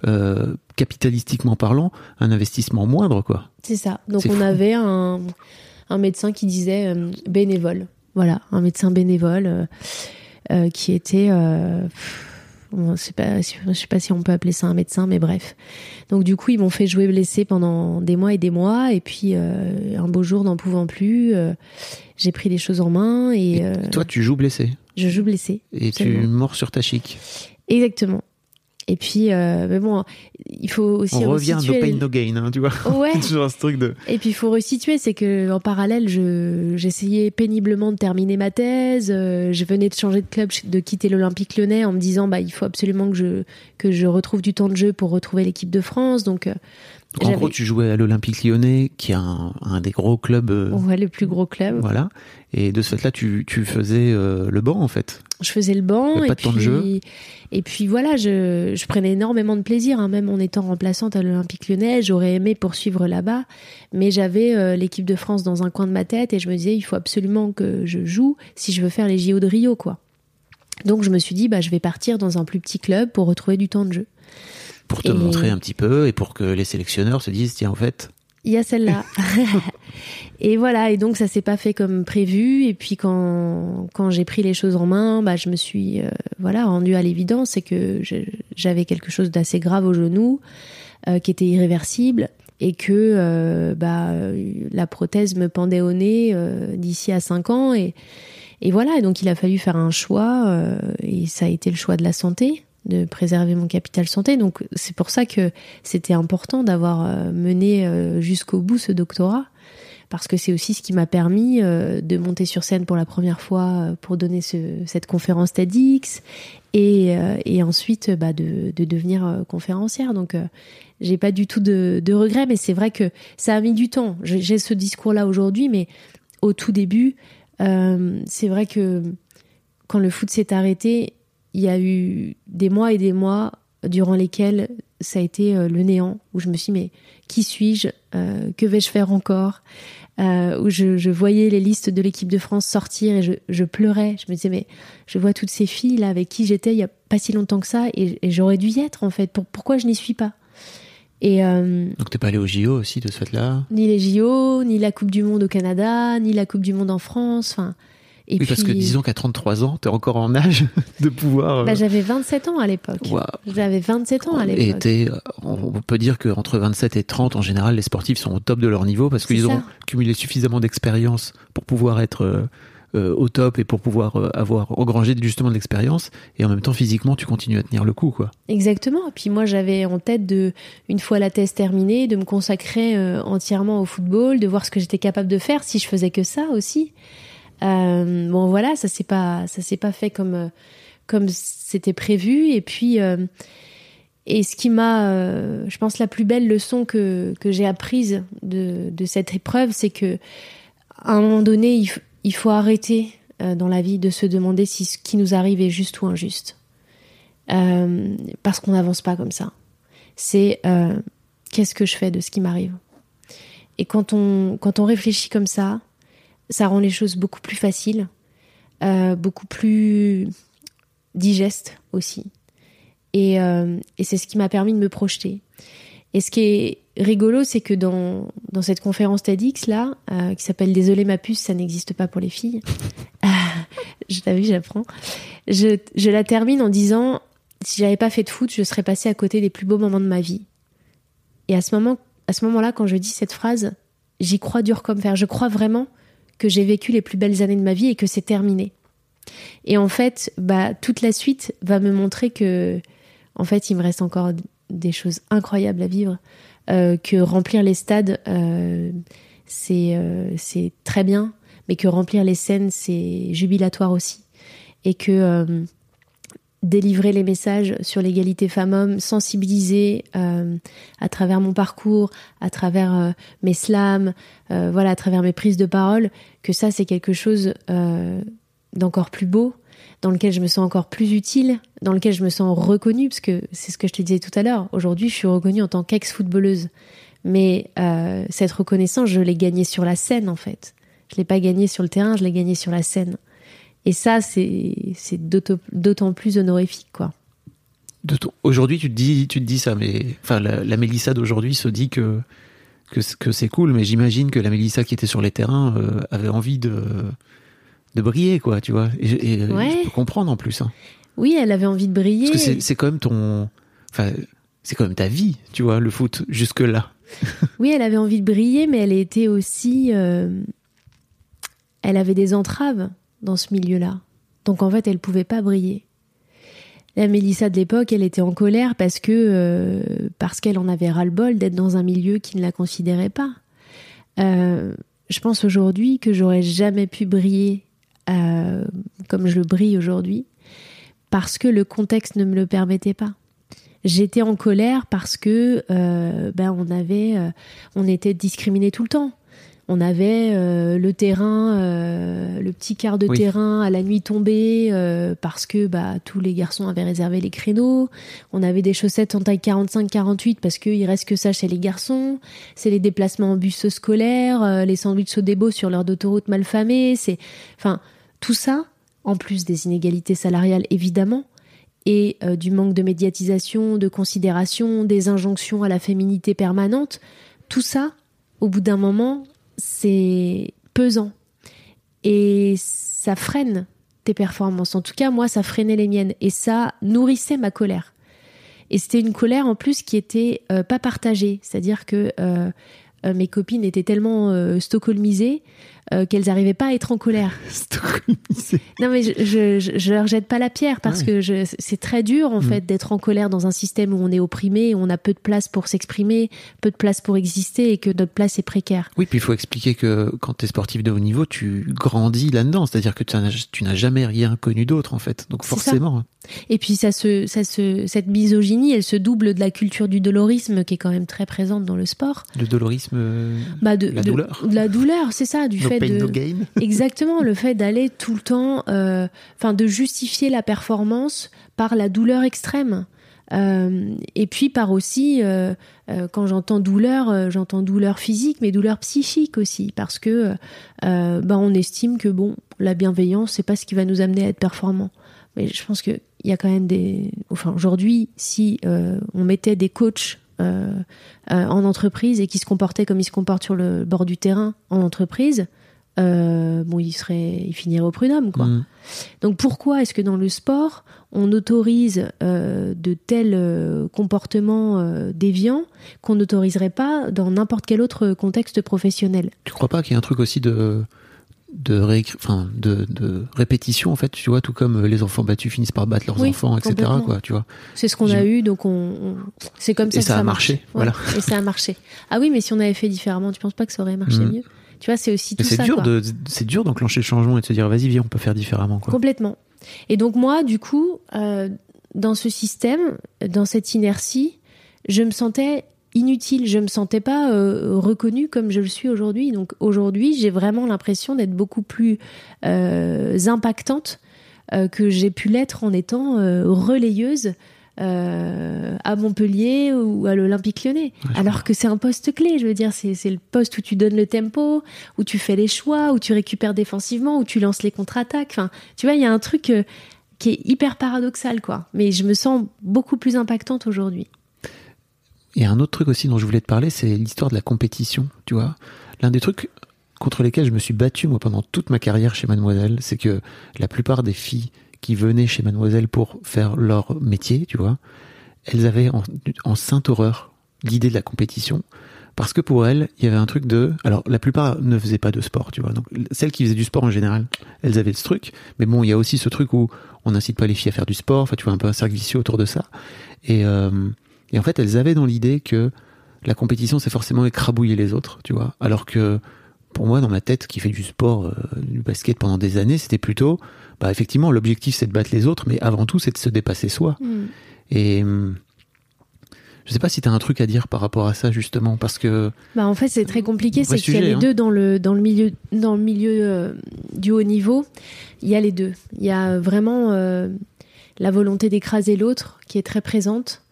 euh, capitalistiquement parlant, un investissement moindre. quoi. C'est ça. Donc on fou. avait un, un médecin qui disait euh, bénévole. Voilà, un médecin bénévole euh, qui était. Pas, je sais pas si on peut appeler ça un médecin, mais bref. Donc du coup, ils m'ont fait jouer blessé pendant des mois et des mois, et puis euh, un beau jour, n'en pouvant plus, euh, j'ai pris les choses en main et, Et euh, toi, tu joues blessé? je joue blessé. et tu mords sur ta chic? Exactement. Et puis, euh, mais bon, il faut aussi On revient no resituer- pain no gain, hein, tu vois. Ouais. C'est toujours ce truc de. Et puis il faut resituer, c'est que en parallèle, je j'essayais péniblement de terminer ma thèse. euh, je venais de changer de club, de quitter l'Olympique Lyonnais en me disant bah il faut absolument que je que je retrouve du temps de jeu pour retrouver l'équipe de France. Donc euh, Donc, en gros, tu jouais à l'Olympique Lyonnais, qui est un, un des gros clubs. euh, on voit le plus gros club. Voilà. Et de ce fait-là, tu, tu faisais euh, le banc, en fait. Je faisais le banc et pas de temps de puis jeu. et puis voilà, je, je prenais énormément de plaisir, hein, même en étant remplaçante à l'Olympique Lyonnais. J'aurais aimé poursuivre là-bas, mais j'avais euh, l'équipe de France dans un coin de ma tête et je me disais il faut absolument que je joue si je veux faire les JO de Rio, quoi. Donc je me suis dit bah je vais partir dans un plus petit club pour retrouver du temps de jeu. Pour te Et- montrer un petit peu et pour que les sélectionneurs se disent, tiens, en fait, Il y a celle-là. et voilà, et donc ça s'est pas fait comme prévu. Et puis quand, quand j'ai pris les choses en main, bah, je me suis euh, voilà rendue à l'évidence, c'est que j'avais quelque chose d'assez grave au genou, euh, qui était irréversible, et que euh, bah, la prothèse me pendait au nez d'ici à 5 ans. Et, et voilà, et donc il a fallu faire un choix, et ça a été le choix de la santé de préserver mon capital santé. Donc c'est pour ça que c'était important d'avoir euh, mené euh, jusqu'au bout ce doctorat, parce que c'est aussi ce qui m'a permis euh, de monter sur scène pour la première fois pour donner ce- cette conférence TEDx, et, et ensuite bah, de, de devenir conférencière. Donc j'ai pas du tout de, de regrets, mais c'est vrai que ça a mis du temps. J'ai ce discours-là aujourd'hui, mais au tout début, c'est vrai que quand le foot s'est arrêté, il y a eu des mois et des mois durant lesquels ça a été euh, le néant, où je me suis dit, mais qui suis-je Euh, Que vais-je faire encore Euh, Où je, je voyais les listes de l'équipe de France sortir et je, je pleurais. Je me disais, mais je vois toutes ces filles là avec qui j'étais il y a pas si longtemps que ça et, et j'aurais dû y être en fait. Pour, pourquoi je n'y suis pas? Et euh, donc t'es pas allé au JO aussi de ce fait-là? ni les JO, ni la Coupe du Monde au Canada, ni la Coupe du Monde en France. Enfin, Et oui, puis, parce que disons qu'à 33 ans, tu es encore en âge de pouvoir. euh, bah, j'avais 27 ans à l'époque. Waouh. J'avais 27 ans à l'époque. t'es- on peut dire qu'entre 27 et 30, en général, les sportifs sont au top de leur niveau parce qu'ils ont cumulé suffisamment d'expérience pour pouvoir être euh, euh, au top et pour pouvoir euh, avoir engrangé justement de l'expérience. Et en même temps, physiquement, tu continues à tenir le coup, quoi. Exactement. Et puis moi, j'avais en tête de, une fois la thèse terminée, de me consacrer euh, entièrement au football, de voir ce que j'étais capable de faire si je faisais que ça aussi. Euh, bon, voilà, ça s'est pas, ça s'est pas fait comme euh, comme c'était prévu. Et puis, euh, et ce qui m'a, je pense, la plus belle leçon que que j'ai apprise de de cette épreuve, c'est que à un moment donné, il, il faut arrêter dans la vie de se demander si ce qui nous arrive est juste ou injuste. Parce qu'on n'avance pas comme ça. C'est qu'est-ce que je fais de ce qui m'arrive? Et quand on, quand on réfléchit comme ça, ça rend les choses beaucoup plus faciles, euh, beaucoup plus digestes aussi. Et, euh, et c'est ce qui m'a permis de me projeter. Et ce qui est rigolo, c'est que dans, dans cette conférence TEDx là, euh, qui s'appelle Désolé ma puce, ça n'existe pas pour les filles. je t'avoue, j'apprends. Je, je la termine en disant si j'avais pas fait de foot, je serais passée à côté des plus beaux moments de ma vie. Et à ce moment, à ce moment-là, quand je dis cette phrase, j'y crois dur comme fer. Je crois vraiment que j'ai vécu les plus belles années de ma vie et que c'est terminé. Et en fait, bah, toute la suite va me montrer que, en fait, il me reste encore des choses incroyables à vivre, euh, que remplir les stades, euh, c'est euh, c'est très bien, mais que remplir les scènes, c'est jubilatoire aussi. Et que délivrer les messages sur l'égalité femmes-hommes, sensibiliser euh, à travers mon parcours, à travers euh, mes slams, euh, voilà, à travers mes prises de parole, que ça c'est quelque chose d'encore plus beau, dans lequel je me sens encore plus utile, dans lequel je me sens reconnue, parce que c'est ce que je te disais tout à l'heure. Aujourd'hui, je suis reconnue en tant qu'ex-footballeuse, mais cette reconnaissance, je l'ai gagnée sur la scène en fait. Je l'ai pas gagnée sur le terrain, je l'ai gagnée sur la scène. Et ça, c'est d'autant plus honorifique, quoi. Aujourd'hui, tu te dis, tu te dis ça, mais enfin, la, la Mélissa d'aujourd'hui se dit que que, que c'est cool, mais j'imagine que la Mélissa qui était sur les terrains euh, avait envie de de briller, quoi, tu vois. Et, et, Ouais. je peux comprendre en plus, hein. Oui, elle avait envie de briller. parce que c'est c'est quand même ton, enfin, c'est quand même ta vie, tu vois, le foot jusque là. Oui, elle avait envie de briller, mais elle était aussi. euh, Elle avait des entraves dans ce milieu-là. Donc en fait, elle pouvait pas briller. La Mélissa de l'époque, elle était en colère parce que euh, parce qu'elle en avait ras-le-bol d'être dans un milieu qui ne la considérait pas. Euh, je pense aujourd'hui que j'aurais jamais pu briller euh, comme je le brille aujourd'hui parce que le contexte ne me le permettait pas. J'étais en colère parce que ben on avait, on était discriminés tout le temps. On avait euh, le terrain, euh, le petit quart de Oui. terrain à la nuit tombée euh, parce que bah tous les garçons avaient réservé les créneaux. On avait des chaussettes en taille 45-48 parce qu'il reste que ça chez les garçons. C'est les déplacements en bus scolaire, euh, les sandwichs au débo sur l'heure d'autoroute malfamée. C'est, enfin, tout ça, en plus des inégalités salariales évidemment, et euh, du manque de médiatisation, de considération, des injonctions à la féminité permanente, tout ça, au bout d'un moment, c'est pesant. Et ça freine tes performances. En tout cas, moi, ça freinait les miennes. Et ça nourrissait ma colère. Et c'était une colère en plus qui était euh, pas partagée. C'est-à-dire que euh, euh, mes copines étaient tellement euh, stockholmisées euh, qu'elles n'arrivaient pas à être en colère. Non, mais je, je, leur jette pas la pierre parce Ouais. que c'est très dur en Mm. fait d'être en colère dans un système où on est opprimé, où on a peu de place pour s'exprimer, peu de place pour exister et que notre place est précaire. Oui, puis il faut expliquer que quand tu es sportif de haut niveau, tu grandis là-dedans. C'est-à-dire que tu n'as, jamais rien connu d'autre, en fait. Donc forcément. Et puis ça se, ça se, cette misogynie, elle se double de la culture du dolorisme qui est quand même très présente dans le sport. Le dolorisme, Bah de, La de- douleur. de la douleur, c'est ça, du fait pain, de no gain. Exactement, le fait d'aller tout le temps, euh, enfin de justifier la performance par la douleur extrême. Euh, et puis par aussi, euh, euh, quand j'entends douleur, j'entends douleur physique, mais douleur psychique aussi, parce que bah, on estime que bon, la bienveillance, c'est pas ce qui va nous amener à être performant. Mais je pense qu'il y a quand même des, enfin aujourd'hui, si on mettait des coachs en entreprise et qui se comportaient comme ils se comportent sur le bord du terrain en entreprise, euh, bon, il serait, il finirait au prud'homme, quoi. Mm. Donc pourquoi est-ce que dans le sport, on autorise euh, de tels euh, comportements déviants qu'on n'autoriserait pas dans n'importe quel autre contexte professionnel? Tu crois pas qu'il y a un truc aussi de de, enfin, de, de répétition en fait tu vois tout comme les enfants battus finissent par battre leurs Oui, enfants etc quoi tu vois C'est ce qu'on a eu, donc on, on- c'est comme ça Et que ça a marche. marché, voilà. Et ça a marché. Ah oui, mais si on avait fait différemment, tu penses pas que ça aurait marché Mhm. mieux? Tu vois, c'est aussi tout c'est ça. dur de c'est dur d'enclencher le changement et de se dire vas-y viens on peut faire différemment quoi Complètement. Et donc moi, du coup, euh, dans ce système, dans cette inertie, je me sentais inutile, je me sentais pas euh, reconnue comme je le suis aujourd'hui. Donc aujourd'hui, j'ai vraiment l'impression d'être beaucoup plus euh, impactante que j'ai pu l'être en étant relayeuse euh, à Montpellier ou à l'Olympique lyonnais. Ouais, Alors que c'est un poste clé, je veux dire, c'est le poste où tu donnes le tempo, où tu fais les choix, où tu récupères défensivement, où tu lances les contre-attaques. Enfin, tu vois, il y a un truc euh, qui est hyper paradoxal, quoi. Mais je me sens beaucoup plus impactante aujourd'hui. Il y a un autre truc aussi dont je voulais te parler, c'est l'histoire de la compétition, tu vois. L'un des trucs contre lesquels je me suis battu, moi, pendant toute ma carrière chez Mademoiselle, c'est que la plupart des filles qui venaient chez Mademoiselle pour faire leur métier, tu vois, elles avaient en, sainte horreur l'idée de la compétition. Parce que pour elles, il y avait un truc de... Alors, la plupart ne faisaient pas de sport, tu vois. Donc, celles qui faisaient du sport en général, elles avaient ce truc. Mais bon, il y a aussi ce truc où on n'incite pas les filles à faire du sport. Enfin, tu vois, un peu un cercle vicieux autour de ça. Et, euh, et en fait, elles avaient dans l'idée que la compétition, c'est forcément écrabouiller les autres, tu vois. Alors que pour moi, dans ma tête, qui fait du sport, euh, du basket pendant des années, c'était plutôt, bah effectivement, l'objectif c'est de battre les autres, mais avant tout, c'est de se dépasser soi. Et hum, je sais pas si tu as un truc à dire par rapport à ça justement, parce que Bah en fait, c'est très compliqué. C'est qu'il y a les hein. deux dans le dans le milieu dans le milieu euh, du haut niveau. Il y a les deux. Il y a vraiment euh, la volonté d'écraser l'autre qui est très présente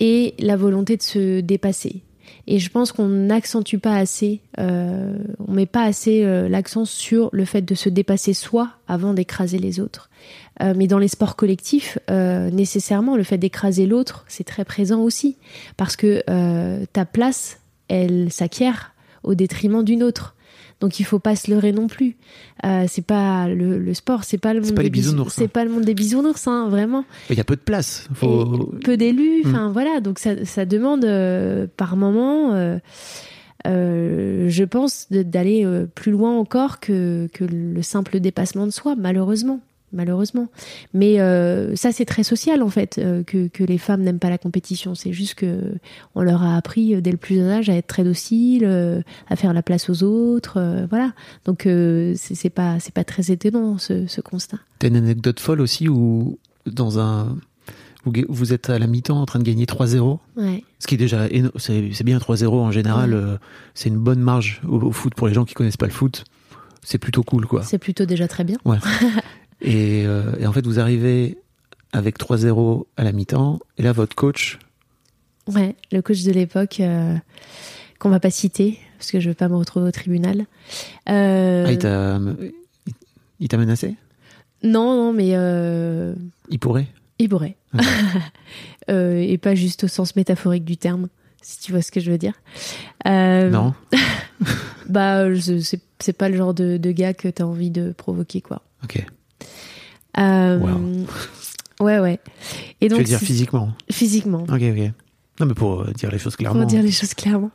et la volonté de se dépasser. Et je pense qu'on n'accentue pas assez, euh, on met pas assez euh, l'accent sur le fait de se dépasser soi avant d'écraser les autres. Euh, mais dans les sports collectifs, nécessairement, le fait d'écraser l'autre, c'est très présent aussi, parce que ta place, elle s'acquiert au détriment d'une autre. Donc il faut pas se leurrer non plus. Euh, c'est pas le, le sport, c'est pas le monde pas des bisounours, C'est hein. pas le monde des bisounours, hein, vraiment. il y a peu de place. Faut... Peu d'élus, Mm. enfin voilà, donc ça, ça demande euh, par moment, euh, je pense, d'aller plus loin encore que, que le simple dépassement de soi, malheureusement. Malheureusement. Mais euh, ça, c'est très social, en fait, euh, que, que les femmes n'aiment pas la compétition. C'est juste que on leur a appris euh, dès le plus jeune âge à être très dociles, euh, à faire la place aux autres, voilà. Donc, c'est pas, c'est pas très étonnant, ce, ce constat. T'as une anecdote folle aussi où dans un vous, vous êtes à la mi-temps en train de gagner 3-0 Ouais. Ce qui est déjà c'est c'est bien 3-0 en général, Ouais. c'est une bonne marge au, au foot pour les gens qui connaissent pas le foot. C'est plutôt cool quoi. C'est plutôt déjà très bien. Ouais. et, euh, et en fait vous arrivez avec 3-0 à la mi-temps et là votre coach, Ouais, le coach de l'époque, euh, qu'on va pas citer, parce que je veux pas me retrouver au tribunal. Euh, ah, il t'a il t'a menacé? Non, non, mais euh, Il pourrait? il pourrait. Euh, et pas juste au sens métaphorique du terme, si tu vois ce que je veux dire. Euh, Non Bah, c'est c'est pas le genre de, de gars que t'as envie de provoquer, quoi. Ok. Euh, Wow. Ouais, ouais. Et Tu donc, veux dire physiquement physiquement. Ok, ok. Non mais pour euh, dire les choses clairement. Pour dire les choses clairement.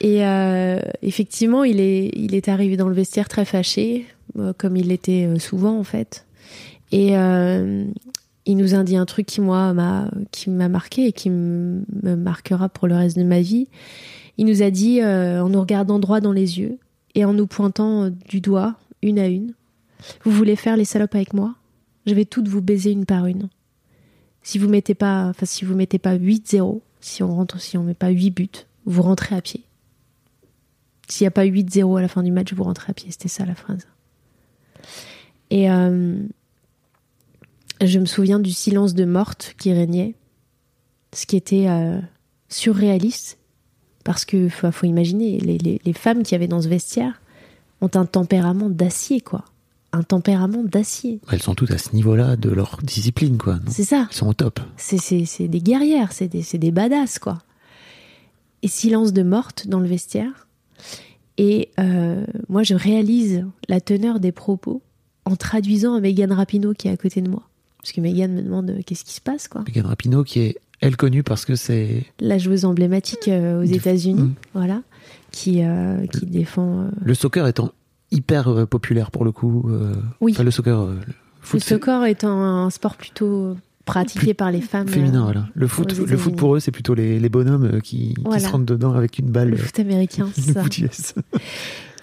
Et euh, effectivement, il est, il est arrivé dans le vestiaire très fâché, euh, comme il l'était souvent en fait. Et euh, il nous a dit un truc qui moi m'a, qui m'a marqué et qui me marquera pour le reste de ma vie. Il nous a dit, euh, en nous regardant droit dans les yeux et en nous pointant du doigt, une à une, vous voulez faire les salopes avec moi? Je vais toutes vous baiser une par une. Si vous mettez pas, enfin si vous mettez pas 8-0, si on rentre, si on met pas 8 buts, vous rentrez à pied. S'il n'y a pas 8-0 à la fin du match, vous rentrez à pied. C'était ça la phrase. Et euh, je me souviens du silence de morte qui régnait, ce qui était euh, surréaliste, parce que faut, faut imaginer, les, les- les femmes qui avaient dans ce vestiaire ont un tempérament d'acier, quoi. Un tempérament d'acier. Elles sont toutes à ce niveau-là de leur discipline quoi. C'est ça. Elles sont au top. C'est, c'est, c'est des guerrières, c'est des, c'est des badass, quoi. Et silence de morte dans le vestiaire. Et euh, moi, je réalise la teneur des propos en traduisant à Megan Rapinoe qui est à côté de moi. Parce que Megan me demande euh, qu'est-ce qui se passe, quoi? Megan Rapinoe, qui est, elle, connue parce que c'est. La joueuse emblématique euh, aux États-Unis, Mm. voilà, qui, qui défend. Le soccer étant hyper euh, populaire pour le coup. euh, Oui. Enfin, le soccer. euh, le le foot, c'est soccer étant un sport plutôt pratiqué Plus- par les femmes. féminin, euh, voilà. Le foot, le foot pour eux, c'est plutôt les, les bonhommes qui, qui se rentrent dedans avec une balle. Le foot américain, c'est Le ça. foot US.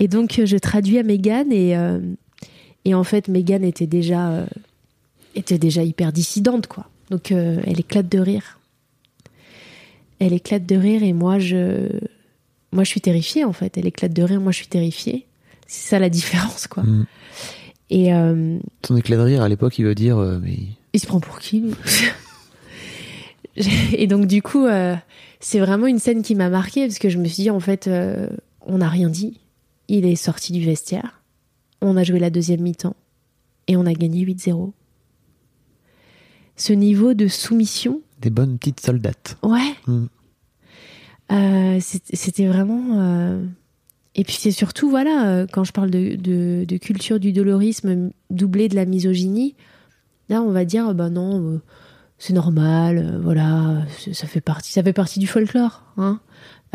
Et donc, je traduis à Megan et, euh, et en fait, Megan était déjà, euh, était déjà hyper dissidente, quoi. Donc, elle éclate de rire. Elle éclate de rire et moi, je, moi, je suis terrifiée, en fait. Elle éclate de rire, moi, je suis terrifiée. C'est ça la différence, quoi. Mm. Et euh, Ton éclat de rire à l'époque, il veut dire, euh, mais il se prend pour qui Et donc du coup, euh, c'est vraiment une scène qui m'a marquée parce que je me suis dit en fait, on n'a rien dit. Il est sorti du vestiaire, on a joué la deuxième mi-temps et on a gagné 8-0. Ce niveau de soumission, des bonnes petites soldates. ouais, Mm. c'était vraiment. Et puis c'est surtout, voilà, euh, quand je parle de, de- de culture du dolorisme doublé de la misogynie, là on va dire, bah non, euh, c'est normal, euh, voilà, ça fait partie, ça fait partie du folklore, hein.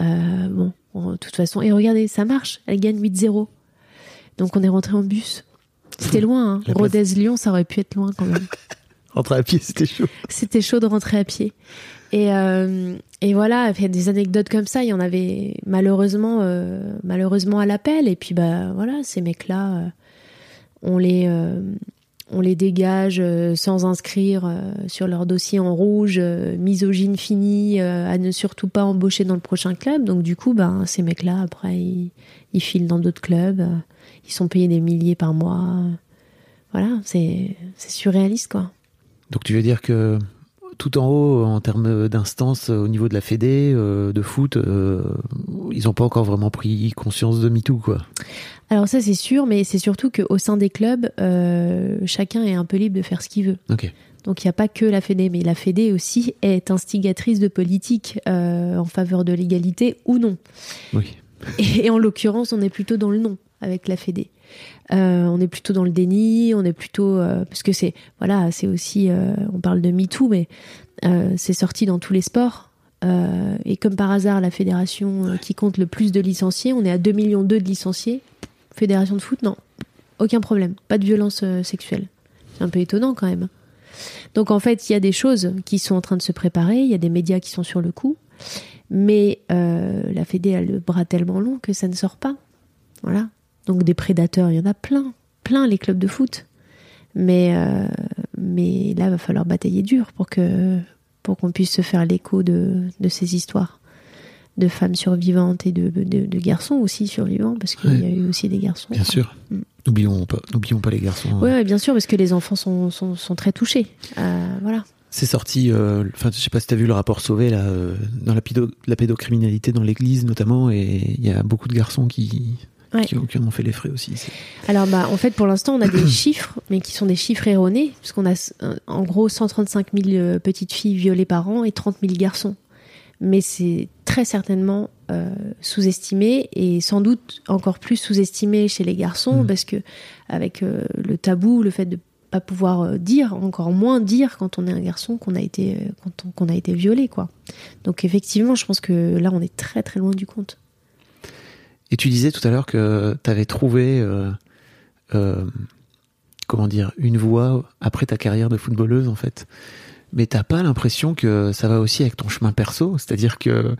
Euh, bon, de toute façon, et regardez, ça marche, elle gagne 8-0. Donc on est rentré en bus. C'était loin, hein. Rodez-Lyon, ça aurait pu être loin quand même. Rentrer à pied, c'était chaud. C'était chaud de rentrer à pied. Et, euh, et voilà, des anecdotes comme ça, il y en avait malheureusement, euh, malheureusement à l'appel. Et puis bah voilà, ces mecs-là, euh, on les, euh, on les dégage sans inscrire sur leur dossier en rouge, misogyne finie, à ne surtout pas embaucher dans le prochain club. Donc du coup, ben ces mecs-là, après, ils, ils filent dans d'autres clubs, ils sont payés des milliers par mois. Voilà, c'est surréaliste quoi. Donc tu veux dire que tout en haut, en termes d'instance, au niveau de la Fédé, euh, de foot, euh, ils n'ont pas encore vraiment pris conscience de MeToo, quoi. Alors ça c'est sûr, mais c'est surtout qu'au sein des clubs, euh, chacun est un peu libre de faire ce qu'il veut. Donc il n'y a pas que la Fédé, mais la Fédé aussi est instigatrice de politique euh, en faveur de l'égalité ou non. Oui. Et, en l'occurrence, on est plutôt dans le non avec la Fédé. Euh, on est plutôt dans le déni, on est plutôt euh, parce que c'est voilà, c'est aussi euh, on parle de MeToo, mais c'est sorti dans tous les sports. Et comme par hasard, la fédération qui compte le plus de licenciés, on est à 2 millions de licenciés. Fédération de foot, non, aucun problème, pas de violence sexuelle. C'est un peu étonnant quand même. Donc en fait, il y a des choses qui sont en train de se préparer, il y a des médias qui sont sur le coup, mais la Fédé a le bras tellement long que ça ne sort pas. Voilà. Donc des prédateurs, il y en a plein, plein les clubs de foot. Mais euh, mais là, va falloir batailler dur pour que pour qu'on puisse se faire l'écho de, de ces histoires de femmes survivantes et de, de, de garçons aussi survivants parce qu'il y a eu aussi des garçons. Bien sûr. Mm. N'oublions pas, n'oublions pas les garçons. Oui, ouais, bien sûr, parce que les enfants sont, sont, sont très touchés. Euh, voilà. C'est sorti, euh, enfin, je sais pas si t'as vu le rapport Sauvé là, euh, dans la, pédo- la pédocriminalité dans l'église notamment, et il y a beaucoup de garçons qui, Ouais. qui, qui en ont fait les frais aussi. Alors, bah, en fait, pour l'instant, on a des chiffres, mais qui sont des chiffres erronés, puisqu'on a euh, en gros 135 000 euh, petites filles violées par an et 30 000 garçons. Mais c'est très certainement euh, sous-estimé et sans doute encore plus sous-estimé chez les garçons, Mhm. parce que avec euh, le tabou, le fait de pas pouvoir dire, encore moins dire quand on est un garçon qu'on a été qu'on a été violé, quoi. Donc effectivement, je pense que là, on est très très loin du compte. Et tu disais tout à l'heure que tu avais trouvé, euh, euh, comment dire, une voie après ta carrière de footballeuse en fait. Mais t'as pas l'impression que ça va aussi avec ton chemin perso? C'est-à-dire que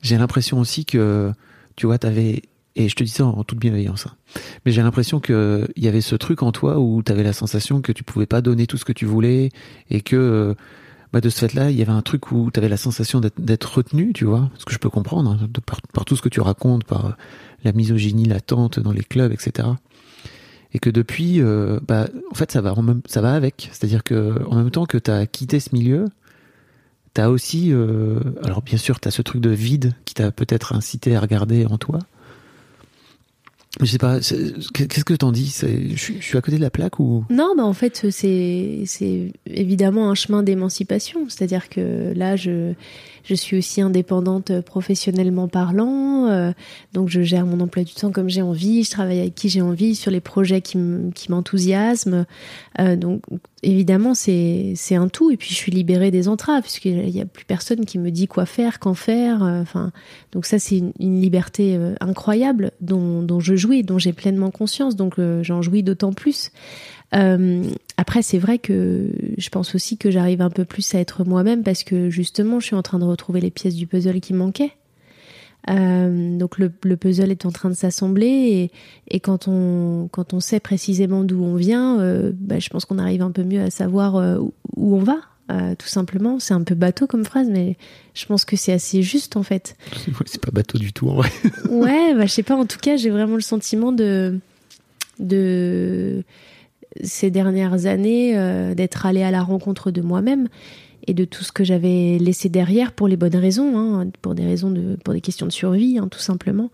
j'ai l'impression aussi que, tu vois, t'avais, et je te dis ça en toute bienveillance, hein, mais j'ai l'impression que il y avait ce truc en toi où t'avais la sensation que tu pouvais pas donner tout ce que tu voulais et que bah de ce fait-là, il y avait un truc où tu avais la sensation d'être- retenu, tu vois, ce que je peux comprendre, hein, par, tout ce que tu racontes, par euh, la misogynie latente dans les clubs, etc. Et que depuis, euh, bah, en fait, ça va, ça avec. C'est-à-dire que en même temps que tu as quitté ce milieu, tu as aussi, euh, alors bien sûr, tu as ce truc de vide qui t'a peut-être incité à regarder en toi. Je sais pas, qu'est-ce que t'en dis? Je, suis à côté de la plaque ou? Non, bah en fait c'est c'est évidemment un chemin d'émancipation, c'est-à-dire que là je je suis aussi indépendante professionnellement parlant, euh, donc je gère mon emploi du temps comme j'ai envie, je travaille avec qui j'ai envie sur les projets qui m'enthousiasment. Euh, donc évidemment c'est un tout et puis je suis libérée des entraves puisqu'il y a plus personne qui me dit quoi faire, quand faire. Euh, enfin donc ça c'est une, liberté euh, incroyable dont dont je jouis, dont j'ai pleinement conscience. Donc j'en jouis d'autant plus. Euh, après, c'est vrai que je pense aussi que j'arrive un peu plus à être moi-même parce que justement, je suis en train de retrouver les pièces du puzzle qui manquaient. Euh, donc le, le, puzzle est en train de s'assembler et, et, quand on quand on sait précisément d'où on vient, euh, bah, je pense qu'on arrive un peu mieux à savoir euh, où on va. Tout simplement, c'est un peu bateau comme phrase, mais je pense que c'est assez juste en fait. c'est pas bateau du tout en vrai. ouais, bah, je sais pas. En tout cas, j'ai vraiment le sentiment de de ces dernières années euh, d'être allée à la rencontre de moi-même et de tout ce que j'avais laissé derrière pour les bonnes raisons, hein, pour des raisons de, pour des questions de survie, hein, tout simplement.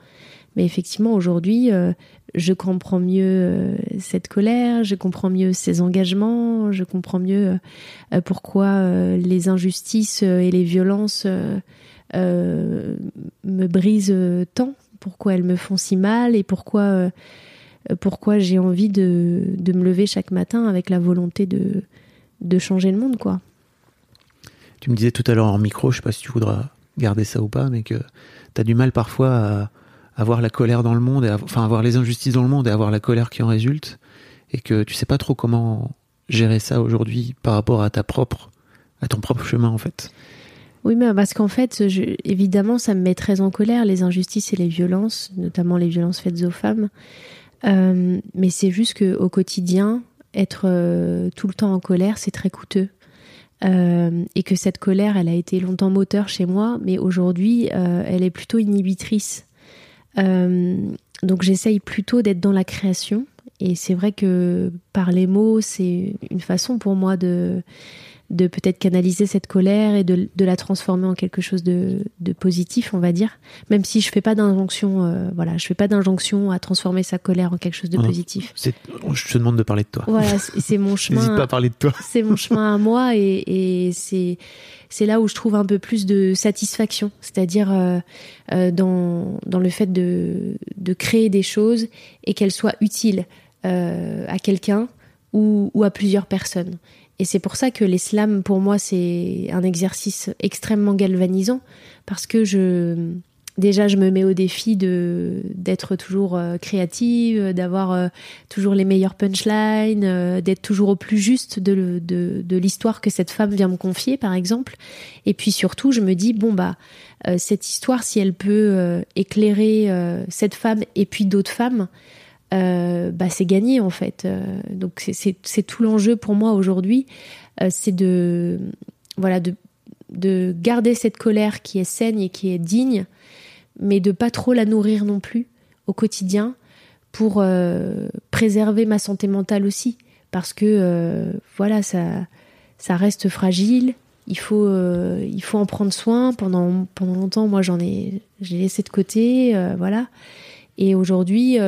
Mais effectivement, aujourd'hui, euh, je comprends mieux euh, cette colère, je comprends mieux ces engagements, je comprends mieux pourquoi les injustices et les violences me brisent tant, pourquoi elles me font si mal et pourquoi pourquoi j'ai envie de, de, me lever chaque matin avec la volonté de, de changer le monde, quoi. Tu me disais tout à l'heure en micro, je sais pas si tu voudras garder ça ou pas, mais que tu as du mal parfois à avoir la colère dans le monde, et enfin avoir les injustices dans le monde et avoir la colère qui en résulte, et que tu sais pas trop comment gérer ça aujourd'hui par rapport à ta propre, à ton propre chemin en fait. Oui, mais parce qu'en fait, je, évidemment, ça me met très en colère les injustices et les violences, notamment les violences faites aux femmes. Euh, mais c'est juste qu'au quotidien, être euh, tout le temps en colère, c'est très coûteux. Euh, et que cette colère, elle a été longtemps moteur chez moi, mais aujourd'hui, elle est plutôt inhibitrice. donc j'essaye plutôt d'être dans la création. Et c'est vrai que par les mots, c'est une façon pour moi de de peut-être canaliser cette colère et de, de, la transformer en quelque chose de, de, positif, on va dire. Même si je fais pas d'injonction, euh, voilà, je fais pas d'injonction à transformer sa colère en quelque chose de positif. Je te demande de parler de toi. Voilà, c'est mon chemin. N'hésite pas à parler de toi. C'est mon chemin à moi et, et c'est c'est là où je trouve un peu plus de satisfaction, c'est-à-dire euh, euh, dans dans le fait de de créer des choses et qu'elles soient utiles à quelqu'un ou, ou à plusieurs personnes. Et c'est pour ça que l'islam, pour moi, c'est un exercice extrêmement galvanisant, parce que je, déjà, je me mets au défi de d'être toujours euh, créative, d'avoir euh, toujours les meilleures punchlines, euh, d'être toujours au plus juste de, de, de l'histoire que cette femme vient me confier, par exemple. Et puis surtout, je me dis bon bah cette histoire, si elle peut éclairer cette femme et puis d'autres femmes, euh, bah, c'est gagné en fait. Euh, donc c'est tout l'enjeu pour moi aujourd'hui, euh, c'est de voilà de, de garder cette colère qui est saine et qui est digne, mais de pas trop la nourrir non plus au quotidien pour préserver ma santé mentale aussi, parce que voilà ça ça reste fragile. Il faut, il faut en prendre soin. Pendant, pendant longtemps, moi, j'en ai, j'ai laissé de côté, voilà. Et aujourd'hui,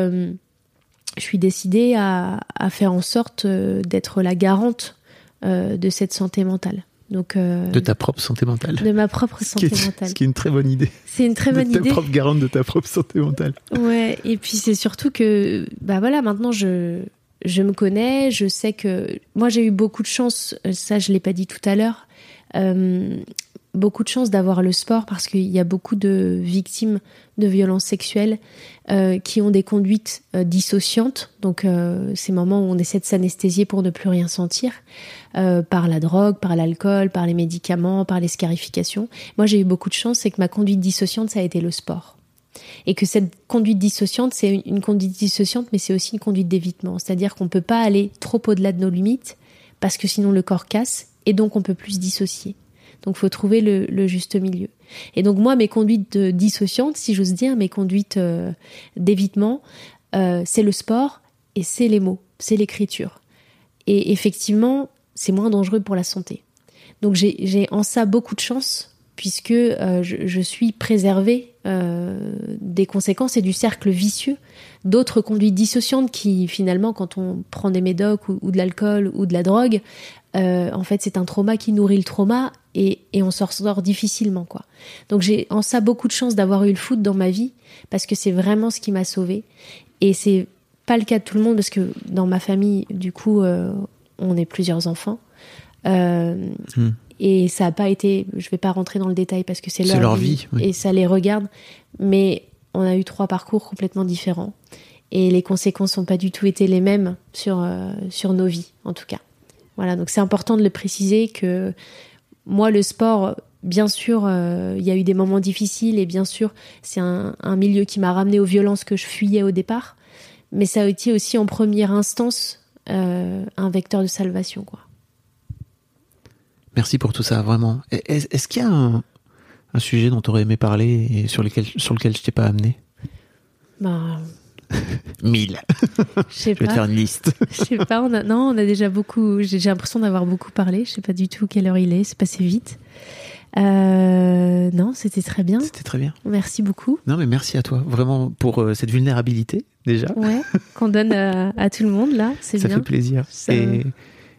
je suis décidée à, à faire en sorte euh, d'être la garante euh, de cette santé mentale. Donc, euh, de ta propre santé mentale. De ma propre santé mentale. Ce qui est une très bonne idée. C'est une très bonne idée. Ta propre garante de ta propre santé mentale. Ouais, et puis c'est surtout que, bah voilà, maintenant je, je me connais, je sais que moi j'ai eu beaucoup de chance, ça je l'ai pas dit tout à l'heure, euh, beaucoup de chance d'avoir le sport parce qu'il y a beaucoup de victimes de violences sexuelles euh, qui ont des conduites euh, dissociantes, donc euh, ces moments où on essaie de s'anesthésier pour ne plus rien sentir, par la drogue, par l'alcool, par les médicaments, par les scarifications. Moi j'ai eu beaucoup de chance, c'est que ma conduite dissociante ça a été le sport. Et que cette conduite dissociante, c'est une conduite dissociante, mais c'est aussi une conduite d'évitement. C'est-à-dire qu'on ne peut pas aller trop au-delà de nos limites, parce que sinon le corps casse, et donc on peut plus se dissocier. Donc, faut trouver le, juste milieu. Et donc, moi, mes conduites dissociantes, si j'ose dire, mes conduites euh, d'évitement, euh, c'est le sport et c'est les mots, c'est l'écriture. Et effectivement, c'est moins dangereux pour la santé. Donc, j'ai en ça beaucoup de chance puisque euh, je, suis préservée des conséquences et du cercle vicieux d'autres conduites dissociantes qui finalement quand on prend des médocs ou de l'alcool ou de la drogue euh, en fait c'est un trauma qui nourrit le trauma et, et on s'en sort difficilement quoi. Donc j'ai en ça beaucoup de chance d'avoir eu le foot dans ma vie parce que c'est vraiment ce qui m'a sauvée. Et c'est pas le cas de tout le monde parce que dans ma famille du coup euh, on est plusieurs enfants. Euh, Hmm. et ça a pas été je vais pas rentrer dans le détail parce que c'est leur, vie, oui. et ça les regarde. Mais on a eu trois parcours complètement différents et les conséquences n'ont pas du tout été les mêmes sur euh, sur nos vies en tout cas voilà donc c'est important de le préciser que moi le sport bien sûr euh, il y a eu des moments difficiles et bien sûr c'est un, un milieu qui m'a ramené aux violences que je fuyais au départ. Mais ça a été aussi en première instance euh, un vecteur de salvation quoi. Merci pour tout ça, vraiment. Est- Est-ce qu'il y a un, un sujet dont tu aurais aimé parler et sur, lequel, sur lequel je t'ai pas amené? Bah Mille. je sais Je vais te pas faire une liste. Je sais pas, on a, non, on a déjà beaucoup. J'ai l'impression d'avoir beaucoup parlé. Je sais pas du tout quelle heure il est. C'est passé vite. Euh, non, c'était très bien. C'était très bien. Merci beaucoup. Non, mais merci à toi, vraiment, pour euh, cette vulnérabilité, déjà. Ouais, qu'on donne à, à tout le monde là, c'est Ça fait plaisir. Ça- Et,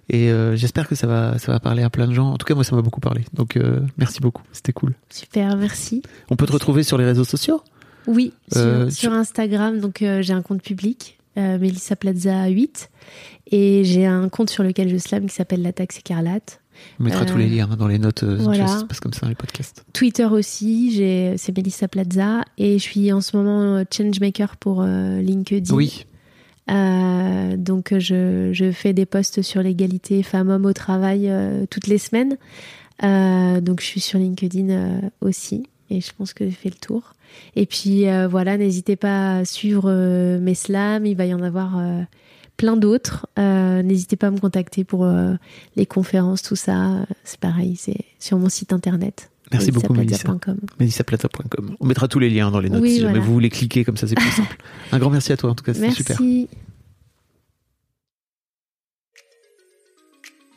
et euh, j'espère que ça va, ça va parler à plein de gens. En tout cas, moi, ça m'a beaucoup parlé. Donc, euh, merci beaucoup. C'était cool. Super, merci. On peut te retrouver sur les réseaux sociaux? Oui, sur, Euh, sur Instagram, donc euh, j'ai un compte public, euh, Melissa Plaza 8, et j'ai un compte sur lequel je slam qui s'appelle La Taxe Écarlate. On mettra tous les liens dans les notes. voilà. Ça se passe comme ça dans les podcasts. Twitter aussi, j'ai c'est Melissa Plaza, et je suis en ce moment changemaker pour LinkedIn. Oui. Euh, donc je, je fais des posts sur l'égalité femmes-hommes au travail euh, toutes les semaines. Euh, donc je suis sur LinkedIn aussi et je pense que j'ai fait le tour. Et puis euh, voilà, n'hésitez pas à suivre euh, mes slams, il va y en avoir euh, plein d'autres. N'hésitez pas à me contacter pour les conférences, tout ça. C'est pareil, c'est sur mon site internet. Merci beaucoup. MelissaPlata.com. On mettra tous les liens dans les notes Oui, si jamais vous voulez cliquer, comme ça c'est plus simple. Un grand merci à toi, en tout cas, c'était super. Merci